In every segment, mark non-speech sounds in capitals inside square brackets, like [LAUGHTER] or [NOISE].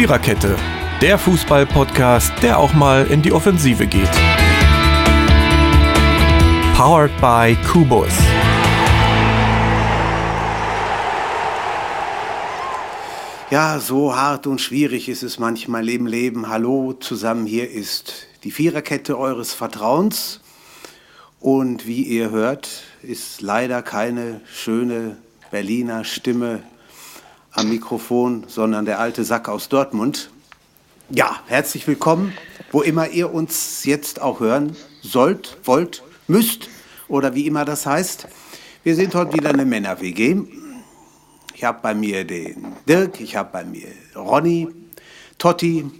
Viererkette, der Fußball-Podcast, der auch mal in die Offensive geht. Powered by Kubus. Ja, so hart und schwierig ist es manchmal im Leben. Hallo zusammen, hier ist die Viererkette eures Vertrauens. Und wie ihr hört, ist leider keine schöne Berliner Stimme am Mikrofon, sondern der alte Sack aus Dortmund. Ja, herzlich willkommen, wo immer ihr uns jetzt auch hören sollt, wollt, müsst oder wie immer das heißt. Wir sind heute wieder eine Männer-WG. Ich habe bei mir den Dirk, ich habe bei mir Ronny, Totti.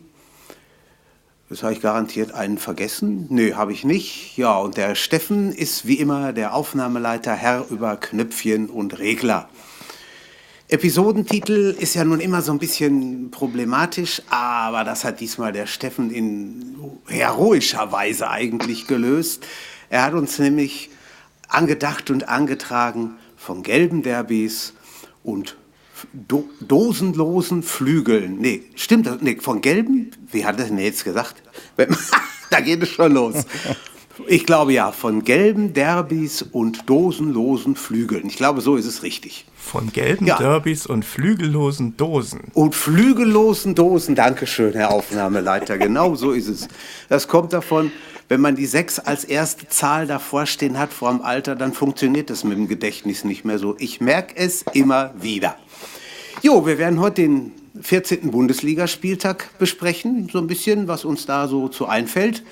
Das habe ich garantiert einen vergessen. Nö, habe ich nicht. Ja, und der Steffen ist wie immer der Aufnahmeleiter, Herr über Knöpfchen und Regler. Episodentitel ist ja nun immer so ein bisschen problematisch, aber das hat diesmal der Steffen in heroischer Weise eigentlich gelöst. Er hat uns nämlich angedacht und angetragen von gelben Derbys und Do dosenlosen Flügeln. Nee, stimmt das? Nee, von gelben? Wie hat er denn jetzt gesagt? [LAUGHS] da geht es schon los. Ich glaube ja, von gelben Derbys und dosenlosen Flügeln. Ich glaube, so ist es richtig. Von gelben ja. Derbys und flügellosen Dosen. Und flügellosen Dosen, Dankeschön, Herr Aufnahmeleiter. genau so ist es. Das kommt davon, wenn man die sechs als erste Zahl davor stehen hat vor dem Alter, dann funktioniert das mit dem Gedächtnis nicht mehr so. Ich merke es immer wieder. Jo, wir werden heute den 14. Bundesligaspieltag besprechen, so ein bisschen, was uns da so zu einfällt.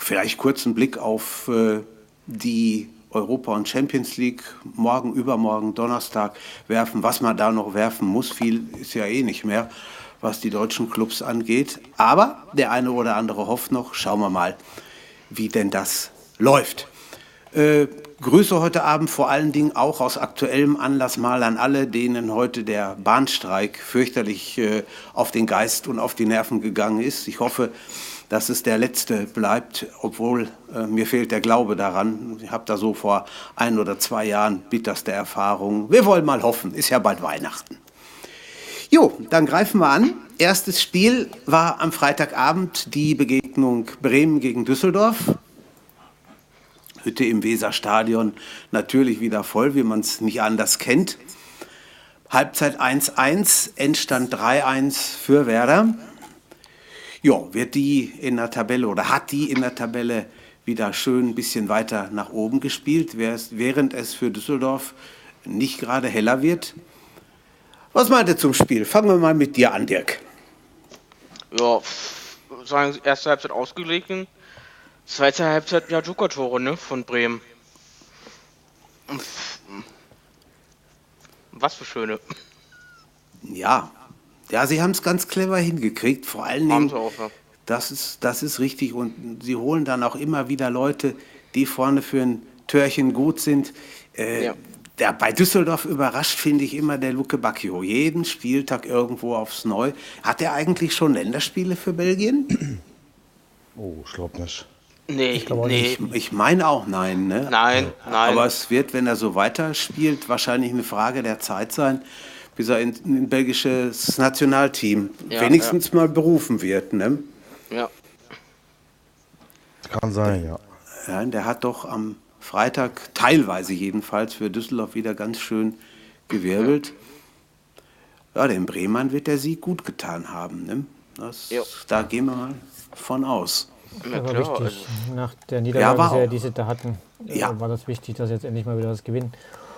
Vielleicht kurz einen Blick auf äh, die Europa und Champions League morgen, übermorgen, Donnerstag werfen, was man da noch werfen muss. Viel ist ja eh nicht mehr, was die deutschen Clubs angeht. Aber der eine oder andere hofft noch. Schauen wir mal wie denn das läuft. Äh, Grüße heute Abend vor allen Dingen auch aus aktuellem Anlass mal an alle, denen heute der Bahnstreik fürchterlich äh, auf den Geist und auf die Nerven gegangen ist. Ich hoffe, dass es der letzte bleibt, obwohl äh, mir fehlt der Glaube daran. Ich habe da so vor ein oder zwei Jahren bitterste Erfahrungen. Wir wollen mal hoffen, ist ja bald Weihnachten. Jo, dann greifen wir an. Erstes Spiel war am Freitagabend die Begegnung Bremen gegen Düsseldorf. Hütte im Weserstadion natürlich wieder voll, wie man es nicht anders kennt. Halbzeit 1-1, Endstand 3-1 für Werder. Ja, wird die in der Tabelle oder hat die in der Tabelle wieder schön ein bisschen weiter nach oben gespielt, während es für Düsseldorf nicht gerade heller wird. Was meint ihr zum Spiel? Fangen wir mal mit dir an, Dirk. Ja, sagen erste Halbzeit ausgeglichen. Zweite Halbzeit ja Joker-Tore, ne, von Bremen. Was für schöne. Ja, ja, sie haben es ganz clever hingekriegt. Vor allen Dingen, auch, ja. das, ist, das ist richtig. Und sie holen dann auch immer wieder Leute, die vorne für ein Törchen gut sind. Äh, ja der, bei Düsseldorf überrascht, finde ich, immer der Luke Bacchio. Jeden Spieltag irgendwo aufs Neu. Hat er eigentlich schon Länderspiele für Belgien? Oh, ich glaube nicht. Nee, ich, nee. ich, ich meine auch nein. Ne? Nein, nein. Aber es wird, wenn er so weiterspielt, wahrscheinlich eine Frage der Zeit sein, bis er in ein belgisches Nationalteam ja, wenigstens ja. mal berufen wird. Ne? Ja. Kann sein, ja. Ja, der hat doch am Freitag teilweise jedenfalls für Düsseldorf wieder ganz schön gewirbelt. Ja, dem Bremen wird der Sieg gut getan haben. Ne? Das, da gehen wir mal von aus. Ja, war wichtig. Also Nach der Niederlage, ja, die sie da hatten, äh, ja. war das wichtig, dass sie jetzt endlich mal wieder was gewinnen.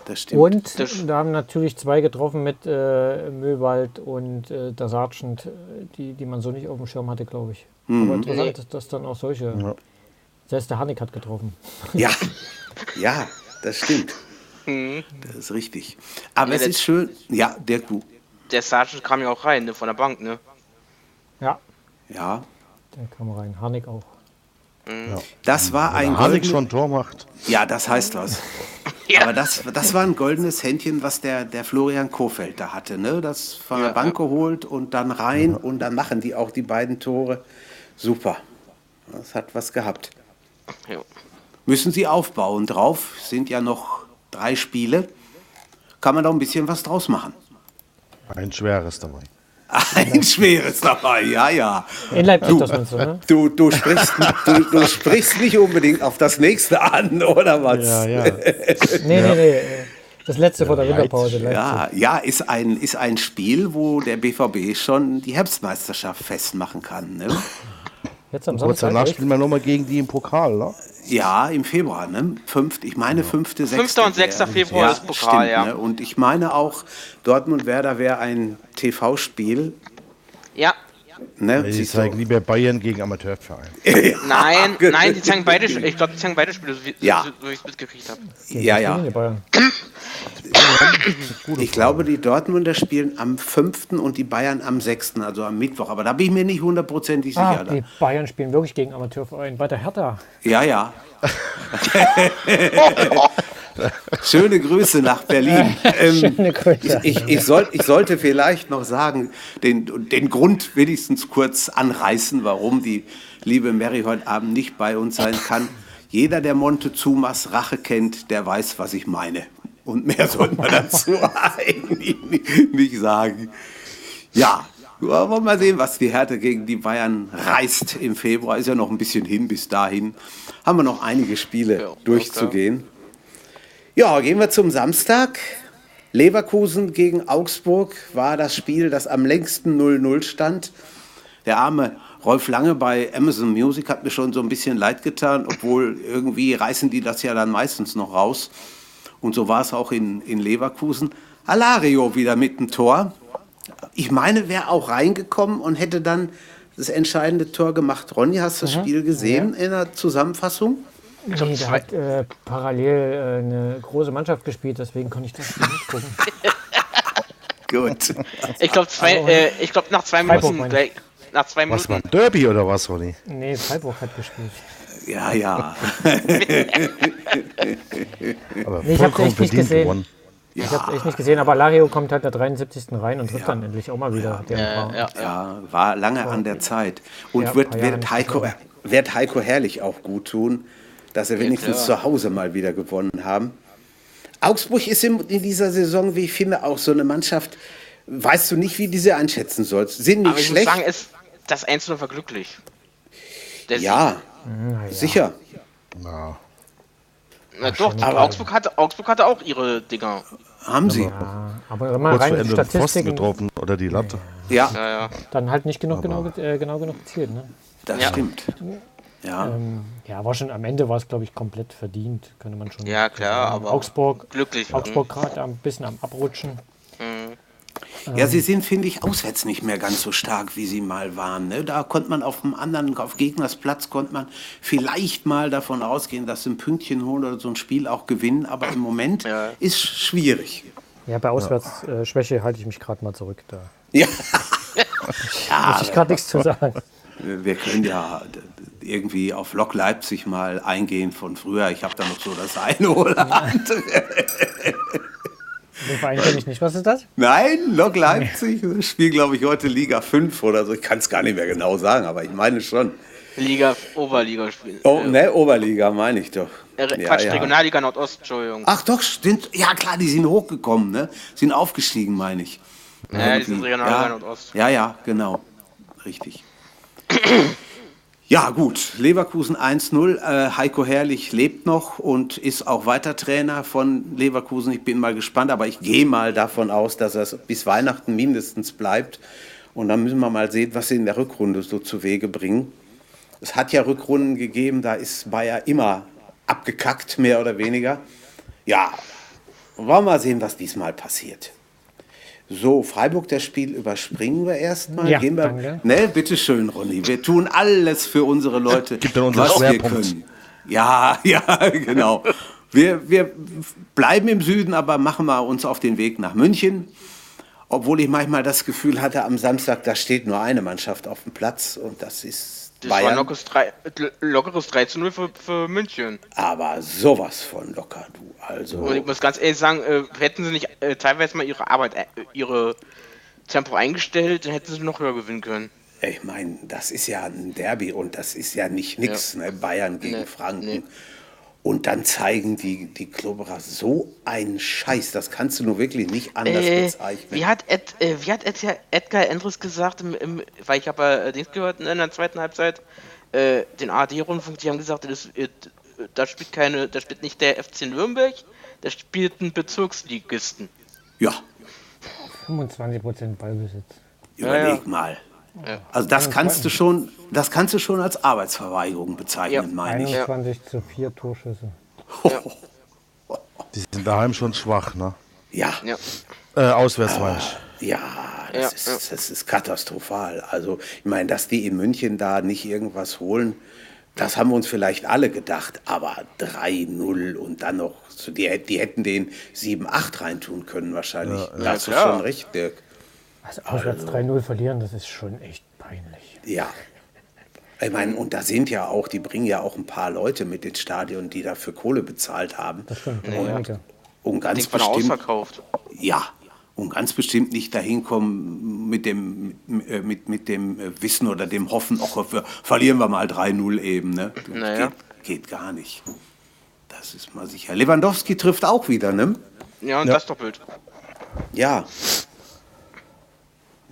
Das stimmt. Und das da haben natürlich zwei getroffen mit äh, Möwald und äh, der Sargent, die, die man so nicht auf dem Schirm hatte, glaube ich. Mhm. Aber interessant, dass, dass dann auch solche. Ja. Selbst der Hannik hat getroffen. Ja, ja, das stimmt. Mhm. Das ist richtig. Aber ja, es ist schön. Ja, der du. Der Sergeant kam ja auch rein, ne, von der Bank, ne? Ja. Ja. Der kam rein. Harnik auch. Das war ein Harnik schon Tor macht. Ja, das heißt was. [LAUGHS] ja. Aber das, das war ein goldenes Händchen, was der, der Florian Kofeld da hatte. Ne? Das von der Bank geholt und dann rein und dann machen die auch die beiden Tore. Super. Das hat was gehabt. Ja. Müssen Sie aufbauen drauf, sind ja noch drei Spiele. Kann man da ein bisschen was draus machen. Ein schweres dabei. Ein schweres dabei, ja, ja. In Leipzig, das meinst du, ne? Du, du, sprichst, du, du sprichst nicht unbedingt auf das nächste an, oder was? Ja, ja. [LAUGHS] Nee, nee, nee. Das letzte vor der Winterpause. Leipzig. Ja, ja, ist ein, ist ein Spiel, wo der BVB schon die Herbstmeisterschaft festmachen kann. Ne? Jetzt am Kurz danach Samstag. echt? spielen wir nochmal gegen die im Pokal, ne? Ja, im Februar, ne? Fünft, ich meine, fünfte, sechste. Fünfter und sechster wäre- Februar ist Pokal, ja. Ne? Und ich meine auch, Dortmund-Werder wäre ein TV-Spiel. Ja. Ne? Die Siehst du? zeigen lieber Bayern gegen Amateurverein. [LAUGHS] Nein, [LAUGHS] nein, die zeigen beide, ich glaube, die zeigen beide Spiele, so wie, Ja. so, so wie ich es mitgekriegt habe. Ja, ja. Die Bayern. [COUGHS] Ich glaube, die Dortmunder spielen am 5. und die Bayern am 6., also am Mittwoch. Aber da bin ich mir nicht hundertprozentig Ah, sicher. die Bayern spielen wirklich gegen Amateurverein. Weiter Hertha. Ja, ja. [LAUGHS] Schöne Grüße nach Berlin. [LAUGHS] Ähm, Schöne Grüße. ich, ich, soll, ich sollte vielleicht noch sagen, den, den Grund wenigstens kurz anreißen, warum die liebe Mary heute Abend nicht bei uns sein kann. Jeder, der Montezumas Rache kennt, der weiß, was ich meine. Und mehr sollte man dazu [LAUGHS] eigentlich nicht, nicht sagen. Ja, wollen wir mal sehen, was die Härte gegen die Bayern reißt im Februar. Ist ja noch ein bisschen hin bis dahin. Haben wir noch einige Spiele Ja, durchzugehen. Ja, gehen wir zum Samstag. Leverkusen gegen Augsburg war das Spiel, das am längsten 0-0 stand. Der arme Rolf Lange bei Amazon Music hat mir schon so ein bisschen leid getan, obwohl irgendwie reißen die das ja dann meistens noch raus. Und so war es auch in, in Leverkusen. Alario wieder mit dem Tor. Ich meine, wäre auch reingekommen und hätte dann das entscheidende Tor gemacht. Ronny, hast du das Spiel gesehen in der Zusammenfassung? Nee, der hat äh, parallel äh, eine große Mannschaft gespielt, deswegen konnte ich das Spiel nicht gucken. [LAUGHS] Gut. Ich glaube, zwei, äh, ich glaube, nach zwei Freiburg Minuten, gleich- nach zwei Was war Minuten, Derby oder was, Ronny? Nee, Freiburg hat gespielt. Ja, ja. [LAUGHS] Aber Nee, ich vollkommen echt nicht gesehen. gewonnen. Ich habe echt nicht gesehen, aber Lario kommt halt der 73. rein und trifft dann endlich auch mal wieder. Ja ja, Ja, war lange an der Zeit. Und Ja, wird, wird, Heiko, wird Heiko Herrlich auch gut tun, dass er wenigstens klar. zu Hause mal wieder gewonnen haben. Augsburg ist in, in dieser Saison, wie ich finde, auch so eine Mannschaft, weißt du nicht, wie du sie einschätzen sollst. Sind nicht aber ich schlecht. muss sagen, es, das 1 war glücklich. Ja, ja. sicher. Ja. Na doch, aber Augsburg hatte, Augsburg hatte auch ihre Dinger. Haben sie. Ja, aber wenn man Kurz vor rein Ende den Pfosten Statistiken, getroffen oder die Latte. Ja, Ja, ja. dann halt nicht genug, genau, ge- äh, genau genug gezielt. Ne? das Ja. stimmt. Ja. Ähm, ja, war schon am Ende war es, glaube ich, komplett verdient, könnte man schon. Ja, klar, sagen. aber Augsburg, glücklich. Augsburg gerade ein bisschen am Abrutschen. Ja, sie sind, finde ich, auswärts nicht mehr ganz so stark, wie sie mal waren. Ne? Da konnte man auf dem anderen, auf Gegners Platz, konnte man vielleicht mal davon ausgehen, dass sie ein Pünktchen holen oder so ein Spiel auch gewinnen. Aber im Moment Ja. ist schwierig. Ja, bei Auswärtsschwäche äh, Schwäche halte ich mich gerade mal zurück. Da Ja, [LAUGHS] muss ich gerade nichts zu sagen. wir können ja irgendwie auf Lok Leipzig mal eingehen von früher. Ich habe da noch so das eine oder andere. Den Verein kenne ich nicht. Was ist das? Nein, Lok Leipzig das spielt, glaube ich, heute Liga 5 oder so. Ich kann es gar nicht mehr genau sagen, aber ich meine schon. Liga, Oberliga spielen. Oh, ne, Oberliga meine ich doch. äh, Ja, Quatsch, ja. Regionalliga Nordost, Entschuldigung. Ach doch, stimmt. Ja klar, die sind hochgekommen, ne? Sind aufgestiegen, meine ich. Ja, die sind Irgendwie. Regionalliga ja, Nordost. Ja, ja, genau. Richtig. [CLEARS THROAT] Ja, gut. Leverkusen 1-0. Äh, Heiko Herrlich lebt noch und ist auch weiter Trainer von Leverkusen. Ich bin mal gespannt, aber ich gehe mal davon aus, dass er bis Weihnachten mindestens bleibt. Und dann müssen wir mal sehen, was sie in der Rückrunde so zu Wege bringen. Es hat ja Rückrunden gegeben, da ist Bayer immer abgekackt, mehr oder weniger. Ja, wollen wir mal sehen, was diesmal passiert. So, Freiburg, das Spiel überspringen wir erstmal. Ja, Gehen wir, danke. ne, bitteschön, Ronny. Wir tun alles für unsere Leute, Gibt was wir können. Ja, [LAUGHS] ja, genau. Wir, wir bleiben im Süden, aber machen wir uns auf den Weg nach München. Obwohl ich manchmal das Gefühl hatte, am Samstag, da steht nur eine Mannschaft auf dem Platz und das ist Das war ein Bayern. lockeres, 3, lockeres 3 zu 0 für, für München. Aber sowas von locker, du. Also, Und ich muss ganz ehrlich sagen, äh, hätten sie nicht äh, teilweise mal ihre Arbeit, äh, ihre Tempo eingestellt, dann hätten sie noch höher gewinnen können. ich meine, das ist ja ein Derby und das ist ja nicht nix, ne? Bayern gegen Nee, Franken. nee. Und dann zeigen die, die Klubberer so einen Scheiß. Das kannst du nur wirklich nicht anders Äh, bezeichnen. wie hat, Ed, äh, wie hat Edgar, Edgar Endres gesagt, im, im, weil ich habe äh, Dings gehört in der zweiten Halbzeit, äh, den ARD-Rundfunk, die haben gesagt, das, äh, da spielt keine, da spielt nicht der FC Nürnberg, da spielt ein Bezirksligisten. Ja, 25% Ballbesitz. überleg ja. mal. Ja. Also das kannst du schon, das kannst du schon als Arbeitsverweigerung bezeichnen, Ja. meine ich. 21 zu 4 Torschüsse. [LAUGHS] Die sind daheim schon schwach, ne? Ja, Ja. Äh, auswärts meine ich. ja, das, Ja, ist, ja. das ist katastrophal. Also ich meine, dass die in München da nicht irgendwas holen, das haben wir uns vielleicht alle gedacht. Aber 3-0 und dann noch, so die, die hätten den 7-8 reintun können wahrscheinlich. Da hast du schon recht, Dirk. Also auswärts 3-0 verlieren, das ist schon echt peinlich. Ja. Ich meine, und da sind ja auch, die bringen ja auch ein paar Leute mit ins Stadion, die dafür Kohle bezahlt haben. Das stimmt, ja. einige. Und ganz bestimmt, ausverkauft. ja, und ganz bestimmt nicht dahin kommen mit dem, mit, äh, mit, mit dem äh, Wissen oder dem Hoffen, ach, wir, verlieren wir mal 3-0 eben. Ne? Naja. geht, geht gar nicht. Das ist mal sicher. Lewandowski trifft auch wieder, ne? Ja, und Ja. das doppelt. Ja.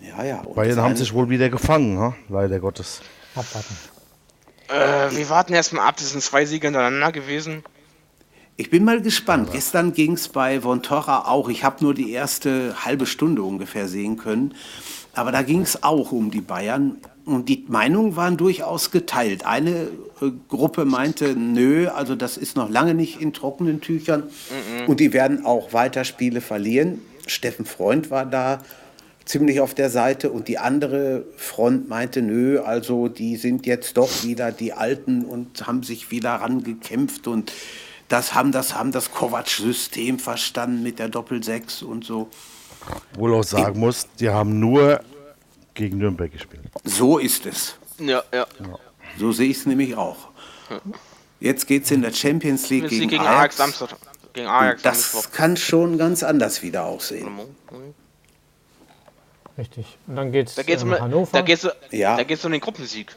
Ja, ja. Und Bayern haben sich wohl wieder gefangen, ha? leider Gottes. Abwarten. Äh, wir warten erstmal ab, das sind zwei Siege hintereinander gewesen. Ich bin mal gespannt. Gestern ging es bei Von Torra auch. Ich habe nur die erste halbe Stunde ungefähr sehen können. Aber da ging es auch um die Bayern. Und die Meinungen waren durchaus geteilt. Eine äh, Gruppe meinte, nö, also das ist noch lange nicht in trockenen Tüchern. Und die werden auch weiter Spiele verlieren. Steffen Freund war da ziemlich auf der Seite. Und die andere Front meinte, nö, also die sind jetzt doch wieder die Alten und haben sich wieder rangekämpft. Und das haben das, haben das Kovac-System verstanden mit der Doppel-6 und so. Wohl auch sagen muss, die haben nur gegen Nürnberg gespielt. So ist es. Ja, ja. So sehe ich es nämlich auch. Jetzt geht es in der Champions League Gegen, gegen, Ajax. Ajax Samstag. Gegen Ajax Das kann schon ganz anders wieder aussehen. Richtig. Und dann geht's, Da geht's äh, um, nach Hannover. da geht's, Ja. da geht's um den Gruppensieg.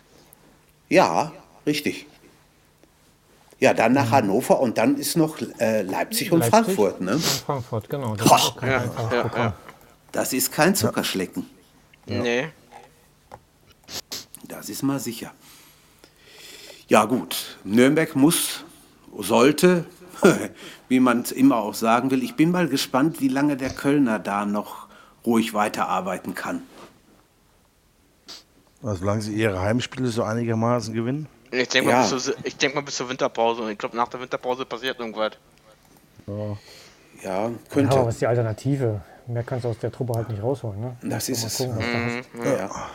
Ja, richtig. Ja, dann nach Hannover und dann ist noch äh, Leipzig und Leipzig Frankfurt. Ne? Und Frankfurt, genau. Das Boah. ist Ja, ja, ja. Das ist kein Zuckerschlecken. Nee. Das ist mal sicher. Ja gut, Nürnberg muss, sollte, [LAUGHS] wie man es immer auch sagen will. Ich bin mal gespannt, wie lange der Kölner da noch ruhig weiterarbeiten kann. Also, solange sie ihre Heimspiele so einigermaßen gewinnen. Ich denke Ja. mal, bis zur- ich denk mal bis zur Winterpause. Und ich glaube, nach der Winterpause passiert irgendwas. Ja, Ja, könnte. aber was ist die Alternative? Mehr kannst du aus der Truppe halt nicht rausholen. Ne? Das ist es. gucken, was da Mhm. hast. ja.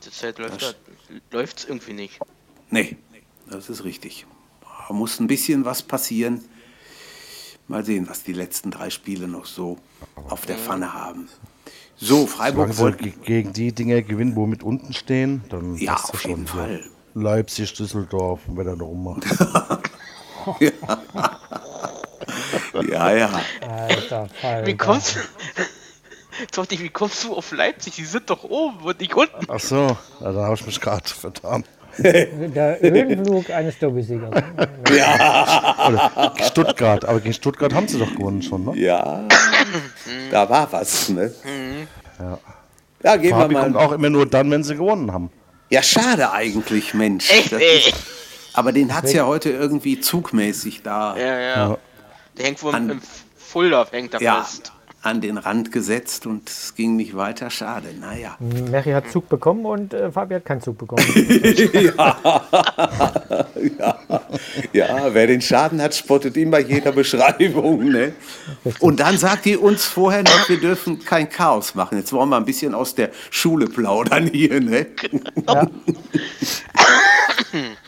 Zur Zeit läuft läuft's irgendwie nicht. Nee, das ist richtig. Da muss ein bisschen was passieren. Mal sehen, was die letzten drei Spiele noch so auf der Pfanne haben. So, Freiburg Solange wollte. ge- gegen die Dinger gewinnen, wo mit unten stehen, dann Ja, auf schon jeden Fall. Leipzig, Düsseldorf, und wer da noch rummacht. [LAUGHS] Ja, ja. Alter Fall. Wie kommst du? [LAUGHS] Wie kommst du auf Leipzig? Die sind doch oben und nicht unten. Ach so, ja, da habe ich mich gerade vertan. [LAUGHS] Der Höhenflug eines Derby-Siegers. [LAUGHS] Oder Stuttgart, aber gegen Stuttgart haben sie doch gewonnen schon, ne? Ja, da war was, ne? Ja. Ja, gehen Fabi wir kommt mal. auch immer nur dann, wenn sie gewonnen haben. Ja, schade eigentlich, Mensch. Echt, ist, aber den hat's ja heute irgendwie zugmäßig da Ja, ja. Der hängt wohl im Fulda, hängt da ja, fest. An den Rand gesetzt und es ging nicht weiter. Schade, naja. Mary hat Zug bekommen und äh, Fabi hat keinen Zug bekommen. [LAUGHS] Ja, wer den Schaden hat, spottet ihn bei jeder Beschreibung. Ne? Und dann sagt die uns vorher noch, wir dürfen kein Chaos machen. Jetzt wollen wir ein bisschen aus der Schule plaudern hier. Ne? ja. [LAUGHS]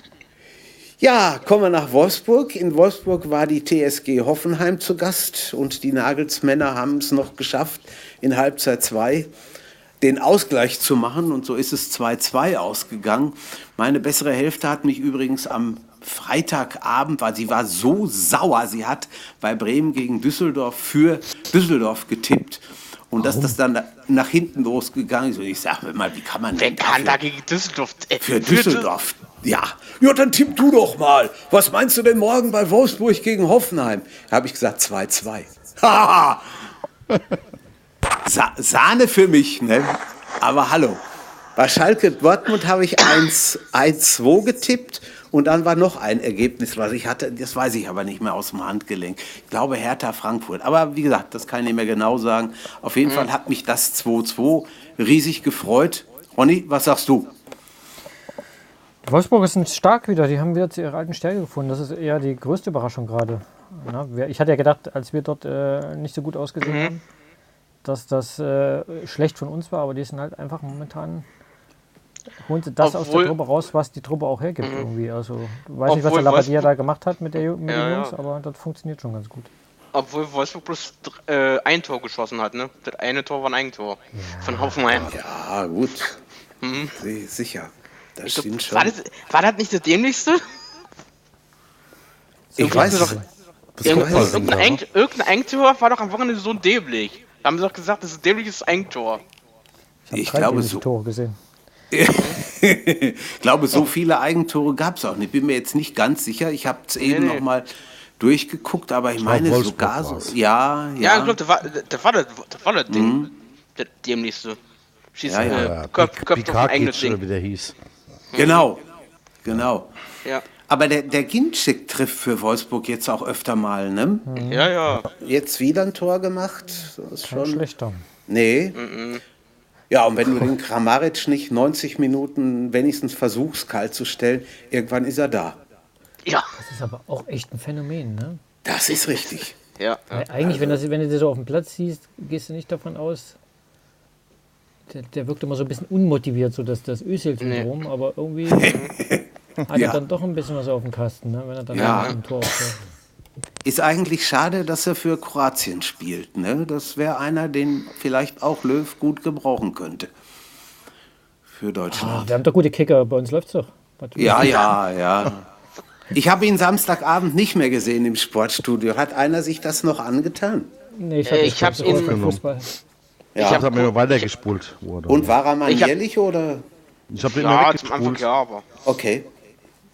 Ja, kommen wir nach Wolfsburg. In Wolfsburg war die TSG Hoffenheim zu Gast und die Nagelsmänner haben es noch geschafft, in Halbzeit 2 den Ausgleich zu machen und so ist es 2-2 ausgegangen. Meine bessere Hälfte hat mich übrigens am Freitagabend, weil sie war so sauer, sie hat bei Bremen gegen Düsseldorf für Düsseldorf getippt. Und dass das dann nach hinten losgegangen ist. Und ich sage mir mal, wie kann man Wer denn kann dafür- da gegen Düsseldorf? äh, für Düsseldorf. Ja. Ja, dann tipp du doch mal. Was meinst du denn morgen bei Wolfsburg gegen Hoffenheim? Da habe ich gesagt 2-2. [LAUGHS] Haha. Sa Sahne für mich, ne? Aber hallo. Bei Schalke Dortmund habe ich 1 1-2 getippt und dann war noch ein Ergebnis, was ich hatte. Das weiß ich aber nicht mehr aus dem Handgelenk. Ich glaube Hertha Frankfurt. Aber wie gesagt, das kann ich nicht mehr genau sagen. Auf jeden Fall hat mich das 2-2 riesig gefreut. Ronny, was sagst du? Wolfsburg ist stark wieder. Die haben wieder zu ihrer alten Stärke gefunden. Das ist eher die größte Überraschung gerade. Ja, ich hatte ja gedacht, als wir dort äh, nicht so gut ausgesehen haben, dass das äh, schlecht von uns war, aber die sind halt einfach momentan holen sie das aus Obwohl- der Truppe raus, was die Truppe auch hergibt irgendwie. Also ich weiß nicht, was Obwohl der Labadia da gemacht hat mit, der, mit Ja, den ja. Jungs, aber das funktioniert schon ganz gut. Obwohl Wolfsburg bloß äh, ein Tor geschossen hat, ne? Das eine Tor war ein Eigentor. Von Hoffenheim. Ja, gut. Si- Sicher. Das stimmt schon. War das, war das nicht das dämlichste? Ich weiß doch- es. Ich Irgendein, irgendein Eigentor war doch am Wochenende so dämlich. Da haben sie doch gesagt, das ist ein dämliches Eigentor. Ich Drei glaube, so, Tore gesehen. ich [LAUGHS] glaube, so viele Eigentore gab es auch nicht. Bin mir jetzt nicht ganz sicher. Ich habe es eben nee. noch mal durchgeguckt, aber ich glaub, meine Wolfsburg sogar so. Ja, Ja, ja. ich glaube, das war das, war das, das, war das Ding. Das dämlichste. Schießt, Ja, ja. äh, Köpf, Köpf auf ein eigenes oder Ding. wie der hieß. Genau. Genau. Ja. Aber der, der Ginczek trifft für Wolfsburg jetzt auch öfter mal, ne? ja, ja. Jetzt wieder ein Tor gemacht. Das ist schon. schlechter. Nee. Ja, und wenn du den Kramaric nicht 90 Minuten wenigstens versuchst, kalt zu stellen, irgendwann ist er da. Ja. Das ist aber auch echt ein Phänomen, ne? Das ist richtig. Ja. Weil Eigentlich, wenn, das, wenn du das so auf dem Platz siehst, gehst du nicht davon aus, der, der wirkt immer so ein bisschen unmotiviert, so dass das Özil-Syndrom, aber irgendwie [LAUGHS] hat Ja. er dann doch ein bisschen was auf dem Kasten, ne? wenn er dann Ja. im Tor auftaucht. Ist eigentlich schade, dass er für Kroatien spielt. Ne? Das wäre einer, den vielleicht auch Löw gut gebrauchen könnte. Für Ah, Deutschland. wir haben doch gute Kicker, bei uns läuft's doch. Warte, Ja, ja, ja. Ich habe ihn Samstagabend nicht mehr gesehen im Sportstudio. Hat einer sich das noch angetan? Nee, ich Äh, habe ich hab ihn- Fußball. Ich habe mir weitergespult. Wurde. Und war er Ich hab- manierlich oder? ich habe den Ja, immer zum Anfang weggespult. ja, aber Okay.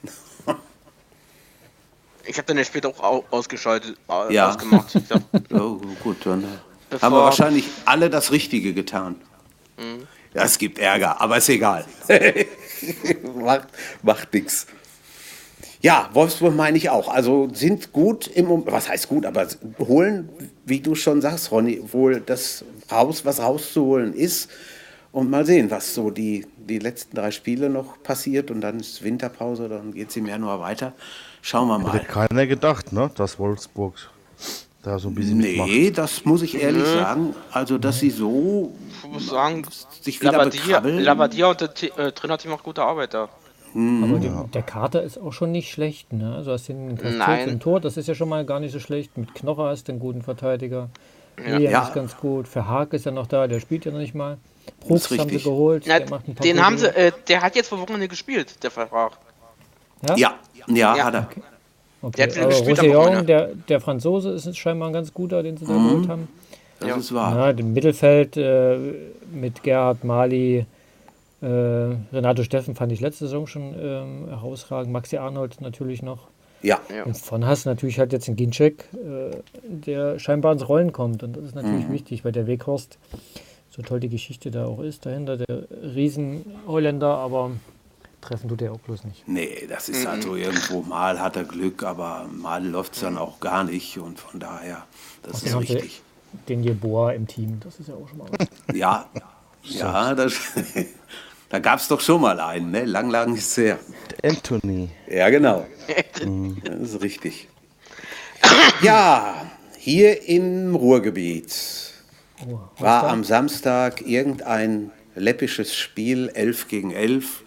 [LAUGHS] ich habe dann ja später auch au- ausgeschaltet, äh, Ja. ausgemacht. [LAUGHS] Oh, gut, dann Bevor- haben wir wahrscheinlich alle das Richtige getan. Mhm. Ja, es gibt Ärger, aber ist egal. [LAUGHS] macht macht nichts. Ja, Wolfsburg meine ich auch. Also sind gut im Moment, was heißt gut, aber holen, wie du schon sagst, Ronny, wohl das raus, was rauszuholen ist. Und mal sehen, was so die, die letzten drei Spiele noch passiert. Und dann ist Winterpause, dann geht es im Januar weiter. Schauen wir mal. Hätte keiner gedacht, ne, dass Wolfsburg da so ein bisschen mitmacht. Nee, das muss ich ehrlich sagen. Also, dass sie so ich muss sagen, sich wieder Labadia. Labadia und der äh, Trainerteam macht gute Arbeit da. Aber die, der Kater ist auch schon nicht schlecht. Ne? Also hast du den Castells Nein. im Tor, das ist ja schon mal gar nicht so schlecht. Mit Knocher hast du einen guten Verteidiger. Ja. Ja. ist ganz gut. Verhaag ist ja noch da, der spielt ja noch nicht mal. Brooks haben sie geholt. Na, der macht ein paar den gute haben sie, äh, der hat jetzt vor Wochenende gespielt, der Vertrag. Ja? Ja, ja, Ja. hat er. Okay. Der hat Aber gespielt Roussillon, der, der Franzose, ist scheinbar ein ganz guter, den sie da geholt haben. Das Ja. ist wahr. Ja, im Mittelfeld äh, mit Gerhard Mali, äh, Renato Steffen fand ich letzte Saison schon ähm, herausragend. Maxi Arnold natürlich noch. Ja. Ja. Und von hast du natürlich halt jetzt einen Ginczek, äh, der scheinbar ins Rollen kommt. Und das ist natürlich wichtig, weil der Weghorst, so toll die Geschichte da auch ist, dahinter der Riesen-Holländer, aber treffen tut er auch bloß nicht. Nee, das ist also irgendwo mal hat er Glück, aber mal läuft es dann auch gar nicht. Und von daher, das Außerdem ist richtig. Den Jeboa im Team, das ist ja auch schon mal was. Ja, ja, das, [LAUGHS] da gab es doch schon mal einen, ne? Lang, lang ist es her. Anthony. Ja, genau. Das ist richtig. Ja, hier im Ruhrgebiet Oh, war da? am Samstag irgendein läppisches Spiel, 11 gegen 11.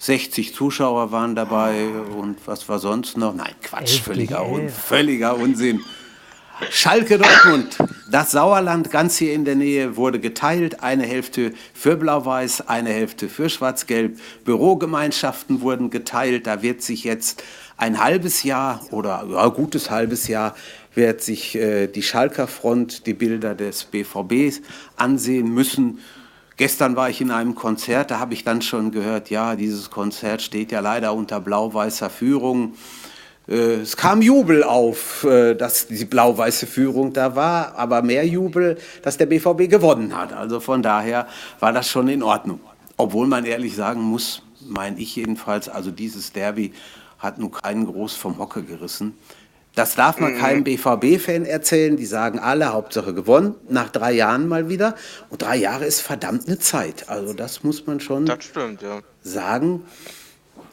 60 Zuschauer waren dabei und was war sonst noch? Nein, Quatsch, 11 völliger, Un 11. völliger Unsinn. Schalke Dortmund. Das Sauerland ganz hier in der Nähe wurde geteilt. Eine Hälfte für Blau-Weiß, eine Hälfte für Schwarz-Gelb. Bürogemeinschaften wurden geteilt. Da wird sich jetzt ein halbes Jahr oder ja, gutes halbes Jahr wird sich äh, die Schalker Front die Bilder des BVBs ansehen müssen. Gestern war ich in einem Konzert, da habe ich dann schon gehört, ja, dieses Konzert steht ja leider unter blau-weißer Führung. Äh, es kam Jubel auf, äh, dass die blau-weiße Führung da war, aber mehr Jubel, dass der BVB gewonnen hat. Also von daher war das schon in Ordnung. Obwohl man ehrlich sagen muss, meine ich jedenfalls, also dieses Derby hat nun keinen groß vom Hocke gerissen. Das darf man keinem BVB-Fan erzählen. Die sagen alle, Hauptsache gewonnen, nach drei Jahren mal wieder. Und drei Jahre ist verdammt eine Zeit. Also das muss man schon stimmt, ja. sagen.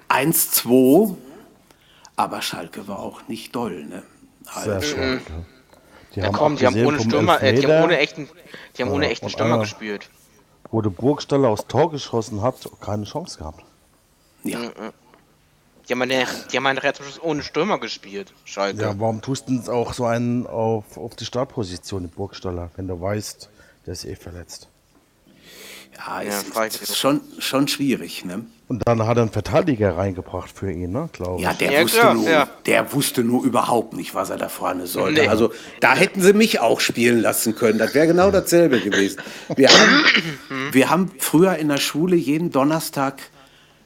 1-2, aber Schalke war auch nicht doll. Ne? Sehr Also, schwach. Ja. Die Ja, komm, die haben ohne Stürmer, äh, die haben ohne echten, die haben ohne echten Stürmer einer- gespielt. wo der Burgstaller aufs Tor geschossen hat, keine Chance gehabt. ja. Die haben, eine, die haben einen zum Schluss ohne Stürmer gespielt, Schalke. Ja, warum tust du denn auch so einen auf, auf die Startposition, den Burgstaller, wenn du weißt, der ist eh verletzt? Ja, Ja, ist, ich ist schon, schon schwierig. Ne? Und dann hat er einen Verteidiger reingebracht für ihn, ne, glaube ich. Ja, der, Ja, wusste klar, nur, ja. der wusste nur überhaupt nicht, was er da vorne sollte. Nee. Also da hätten sie mich auch spielen lassen können. Das wäre genau dasselbe gewesen. Wir haben, [LAUGHS] wir haben früher in der Schule jeden Donnerstag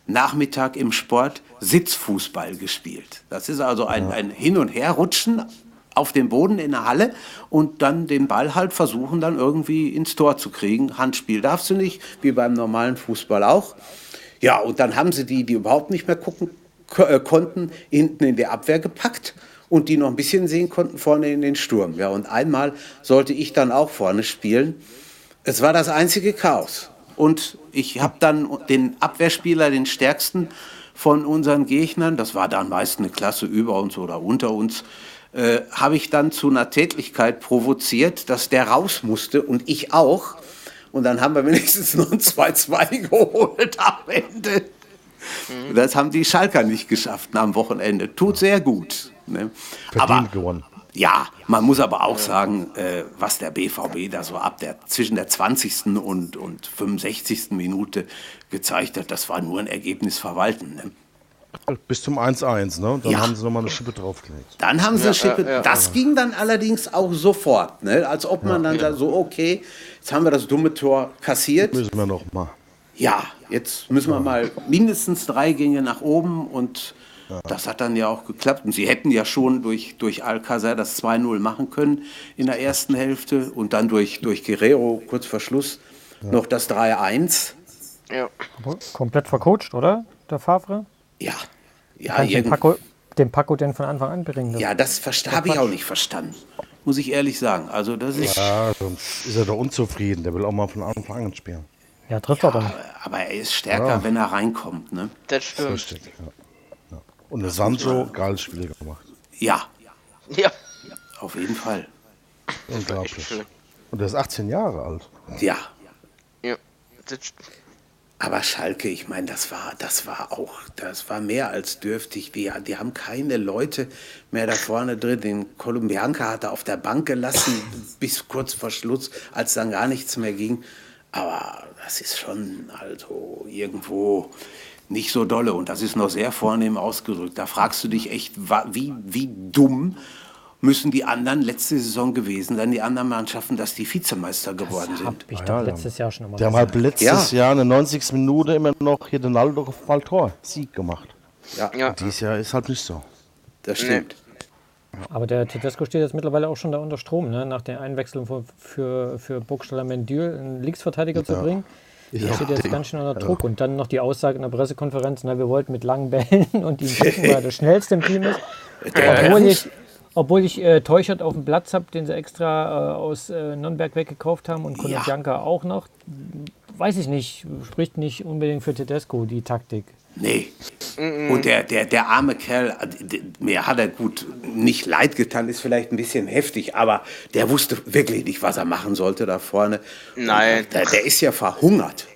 Nachmittag im Sport Sitzfußball gespielt. Das ist also ein, ein Hin- und Herrutschen auf dem Boden in der Halle und dann den Ball halt versuchen, dann irgendwie ins Tor zu kriegen. Handspiel darfst du nicht, wie beim normalen Fußball auch. Ja, und dann haben sie die, die überhaupt nicht mehr gucken äh, konnten, hinten in die Abwehr gepackt und die noch ein bisschen sehen konnten, vorne in den Sturm. Ja, und einmal sollte ich dann auch vorne spielen. Es war das einzige Chaos. Und ich habe dann den Abwehrspieler, den stärksten von unseren Gegnern, das war dann meist eine Klasse über uns oder unter uns, äh, habe ich dann zu einer Tätlichkeit provoziert, dass der raus musste und ich auch. Und dann haben wir wenigstens nur ein 2-2 [LAUGHS] geholt am Ende. Das haben die Schalker nicht geschafft am Wochenende. Tut sehr gut. Ne? Verdient gewonnen. Ja, man muss aber auch sagen, äh, was der BVB da so ab der zwischen der 20. und, und 65. Minute gezeigt hat, das war nur ein Ergebnis verwalten. Ne? Bis zum 1-1, ne? Dann Ja. haben sie nochmal eine Schippe draufgelegt. Dann haben sie Schippe. ja, ja. Das ging dann allerdings auch sofort, ne? als ob man dann da so, okay, jetzt haben wir das dumme Tor kassiert. Müssen wir noch mal. Ja, jetzt müssen wir mal mindestens drei Gänge nach oben und das hat dann ja auch geklappt. Und sie hätten ja schon durch, durch Alcázar das 2-0 machen können in der ersten Hälfte und dann durch, durch Guerrero kurz vor Schluss noch das 3-1. Ja. Komplett vercoacht, oder? Der Favre? Ja, ja, den Paco, den Paco denn von Anfang an bringen? Das ja das habe ich auch nicht verstanden, muss ich ehrlich sagen. Also das ist, Ja, sonst ist er doch unzufrieden. Der will auch mal von Anfang an spielen. ja, trifft er dann. aber er ist stärker, Ja. wenn er reinkommt. Ne? Das stimmt. Richtig. Ja. Ja. Und der Sancho, geiles Spiel gemacht. Ja, Ja. auf jeden Fall. Unglaublich. Und der ist 18 Jahre alt. Ja, ja. Das, Aber Schalke, ich meine, das war, das war auch, das war mehr als dürftig. Die, die haben keine Leute mehr da vorne drin. Den Kolumbianka hat er auf der Bank gelassen [LAUGHS] bis kurz vor Schluss, als dann gar nichts mehr ging. Aber das ist schon also irgendwo nicht so dolle und das ist noch sehr vornehm ausgedrückt. Da fragst du dich echt, wie, wie dumm müssen die anderen letzte Saison gewesen sein, die anderen Mannschaften, dass die Vizemeister geworden Hab sind. ich Ah, doch ja, letztes Jahr schon immer Die haben gesagt. halt letztes Ja. Jahr in der 90. Minute immer noch hier den Aldo auf Tor Sieg gemacht. Ja, ja. Dieses Jahr ist halt nicht so. das stimmt. Aber der Tedesco steht jetzt mittlerweile auch schon da unter Strom, ne? nach der Einwechslung für, für, für Burgstaller Mendül einen Linksverteidiger zu bringen. Der steht jetzt ganz schön unter Druck. Und dann noch die Aussage in der Pressekonferenz, na, wir wollten mit langen Bällen [LAUGHS] und ihm schicken, weil er der schnellste im Team ist. Obwohl ich, obwohl ich äh, Teuchert auf dem Platz habe, den sie extra äh, aus äh, Nürnberg weggekauft haben und Konoplyanka auch noch. Weiß ich nicht, spricht nicht unbedingt für Tedesco, die Taktik. Nee. Und der, der, der arme Kerl, äh, mir hat er gut nicht leid getan, ist vielleicht ein bisschen heftig, aber der wusste wirklich nicht, was er machen sollte da vorne. Nein. Der, der ist ja verhungert.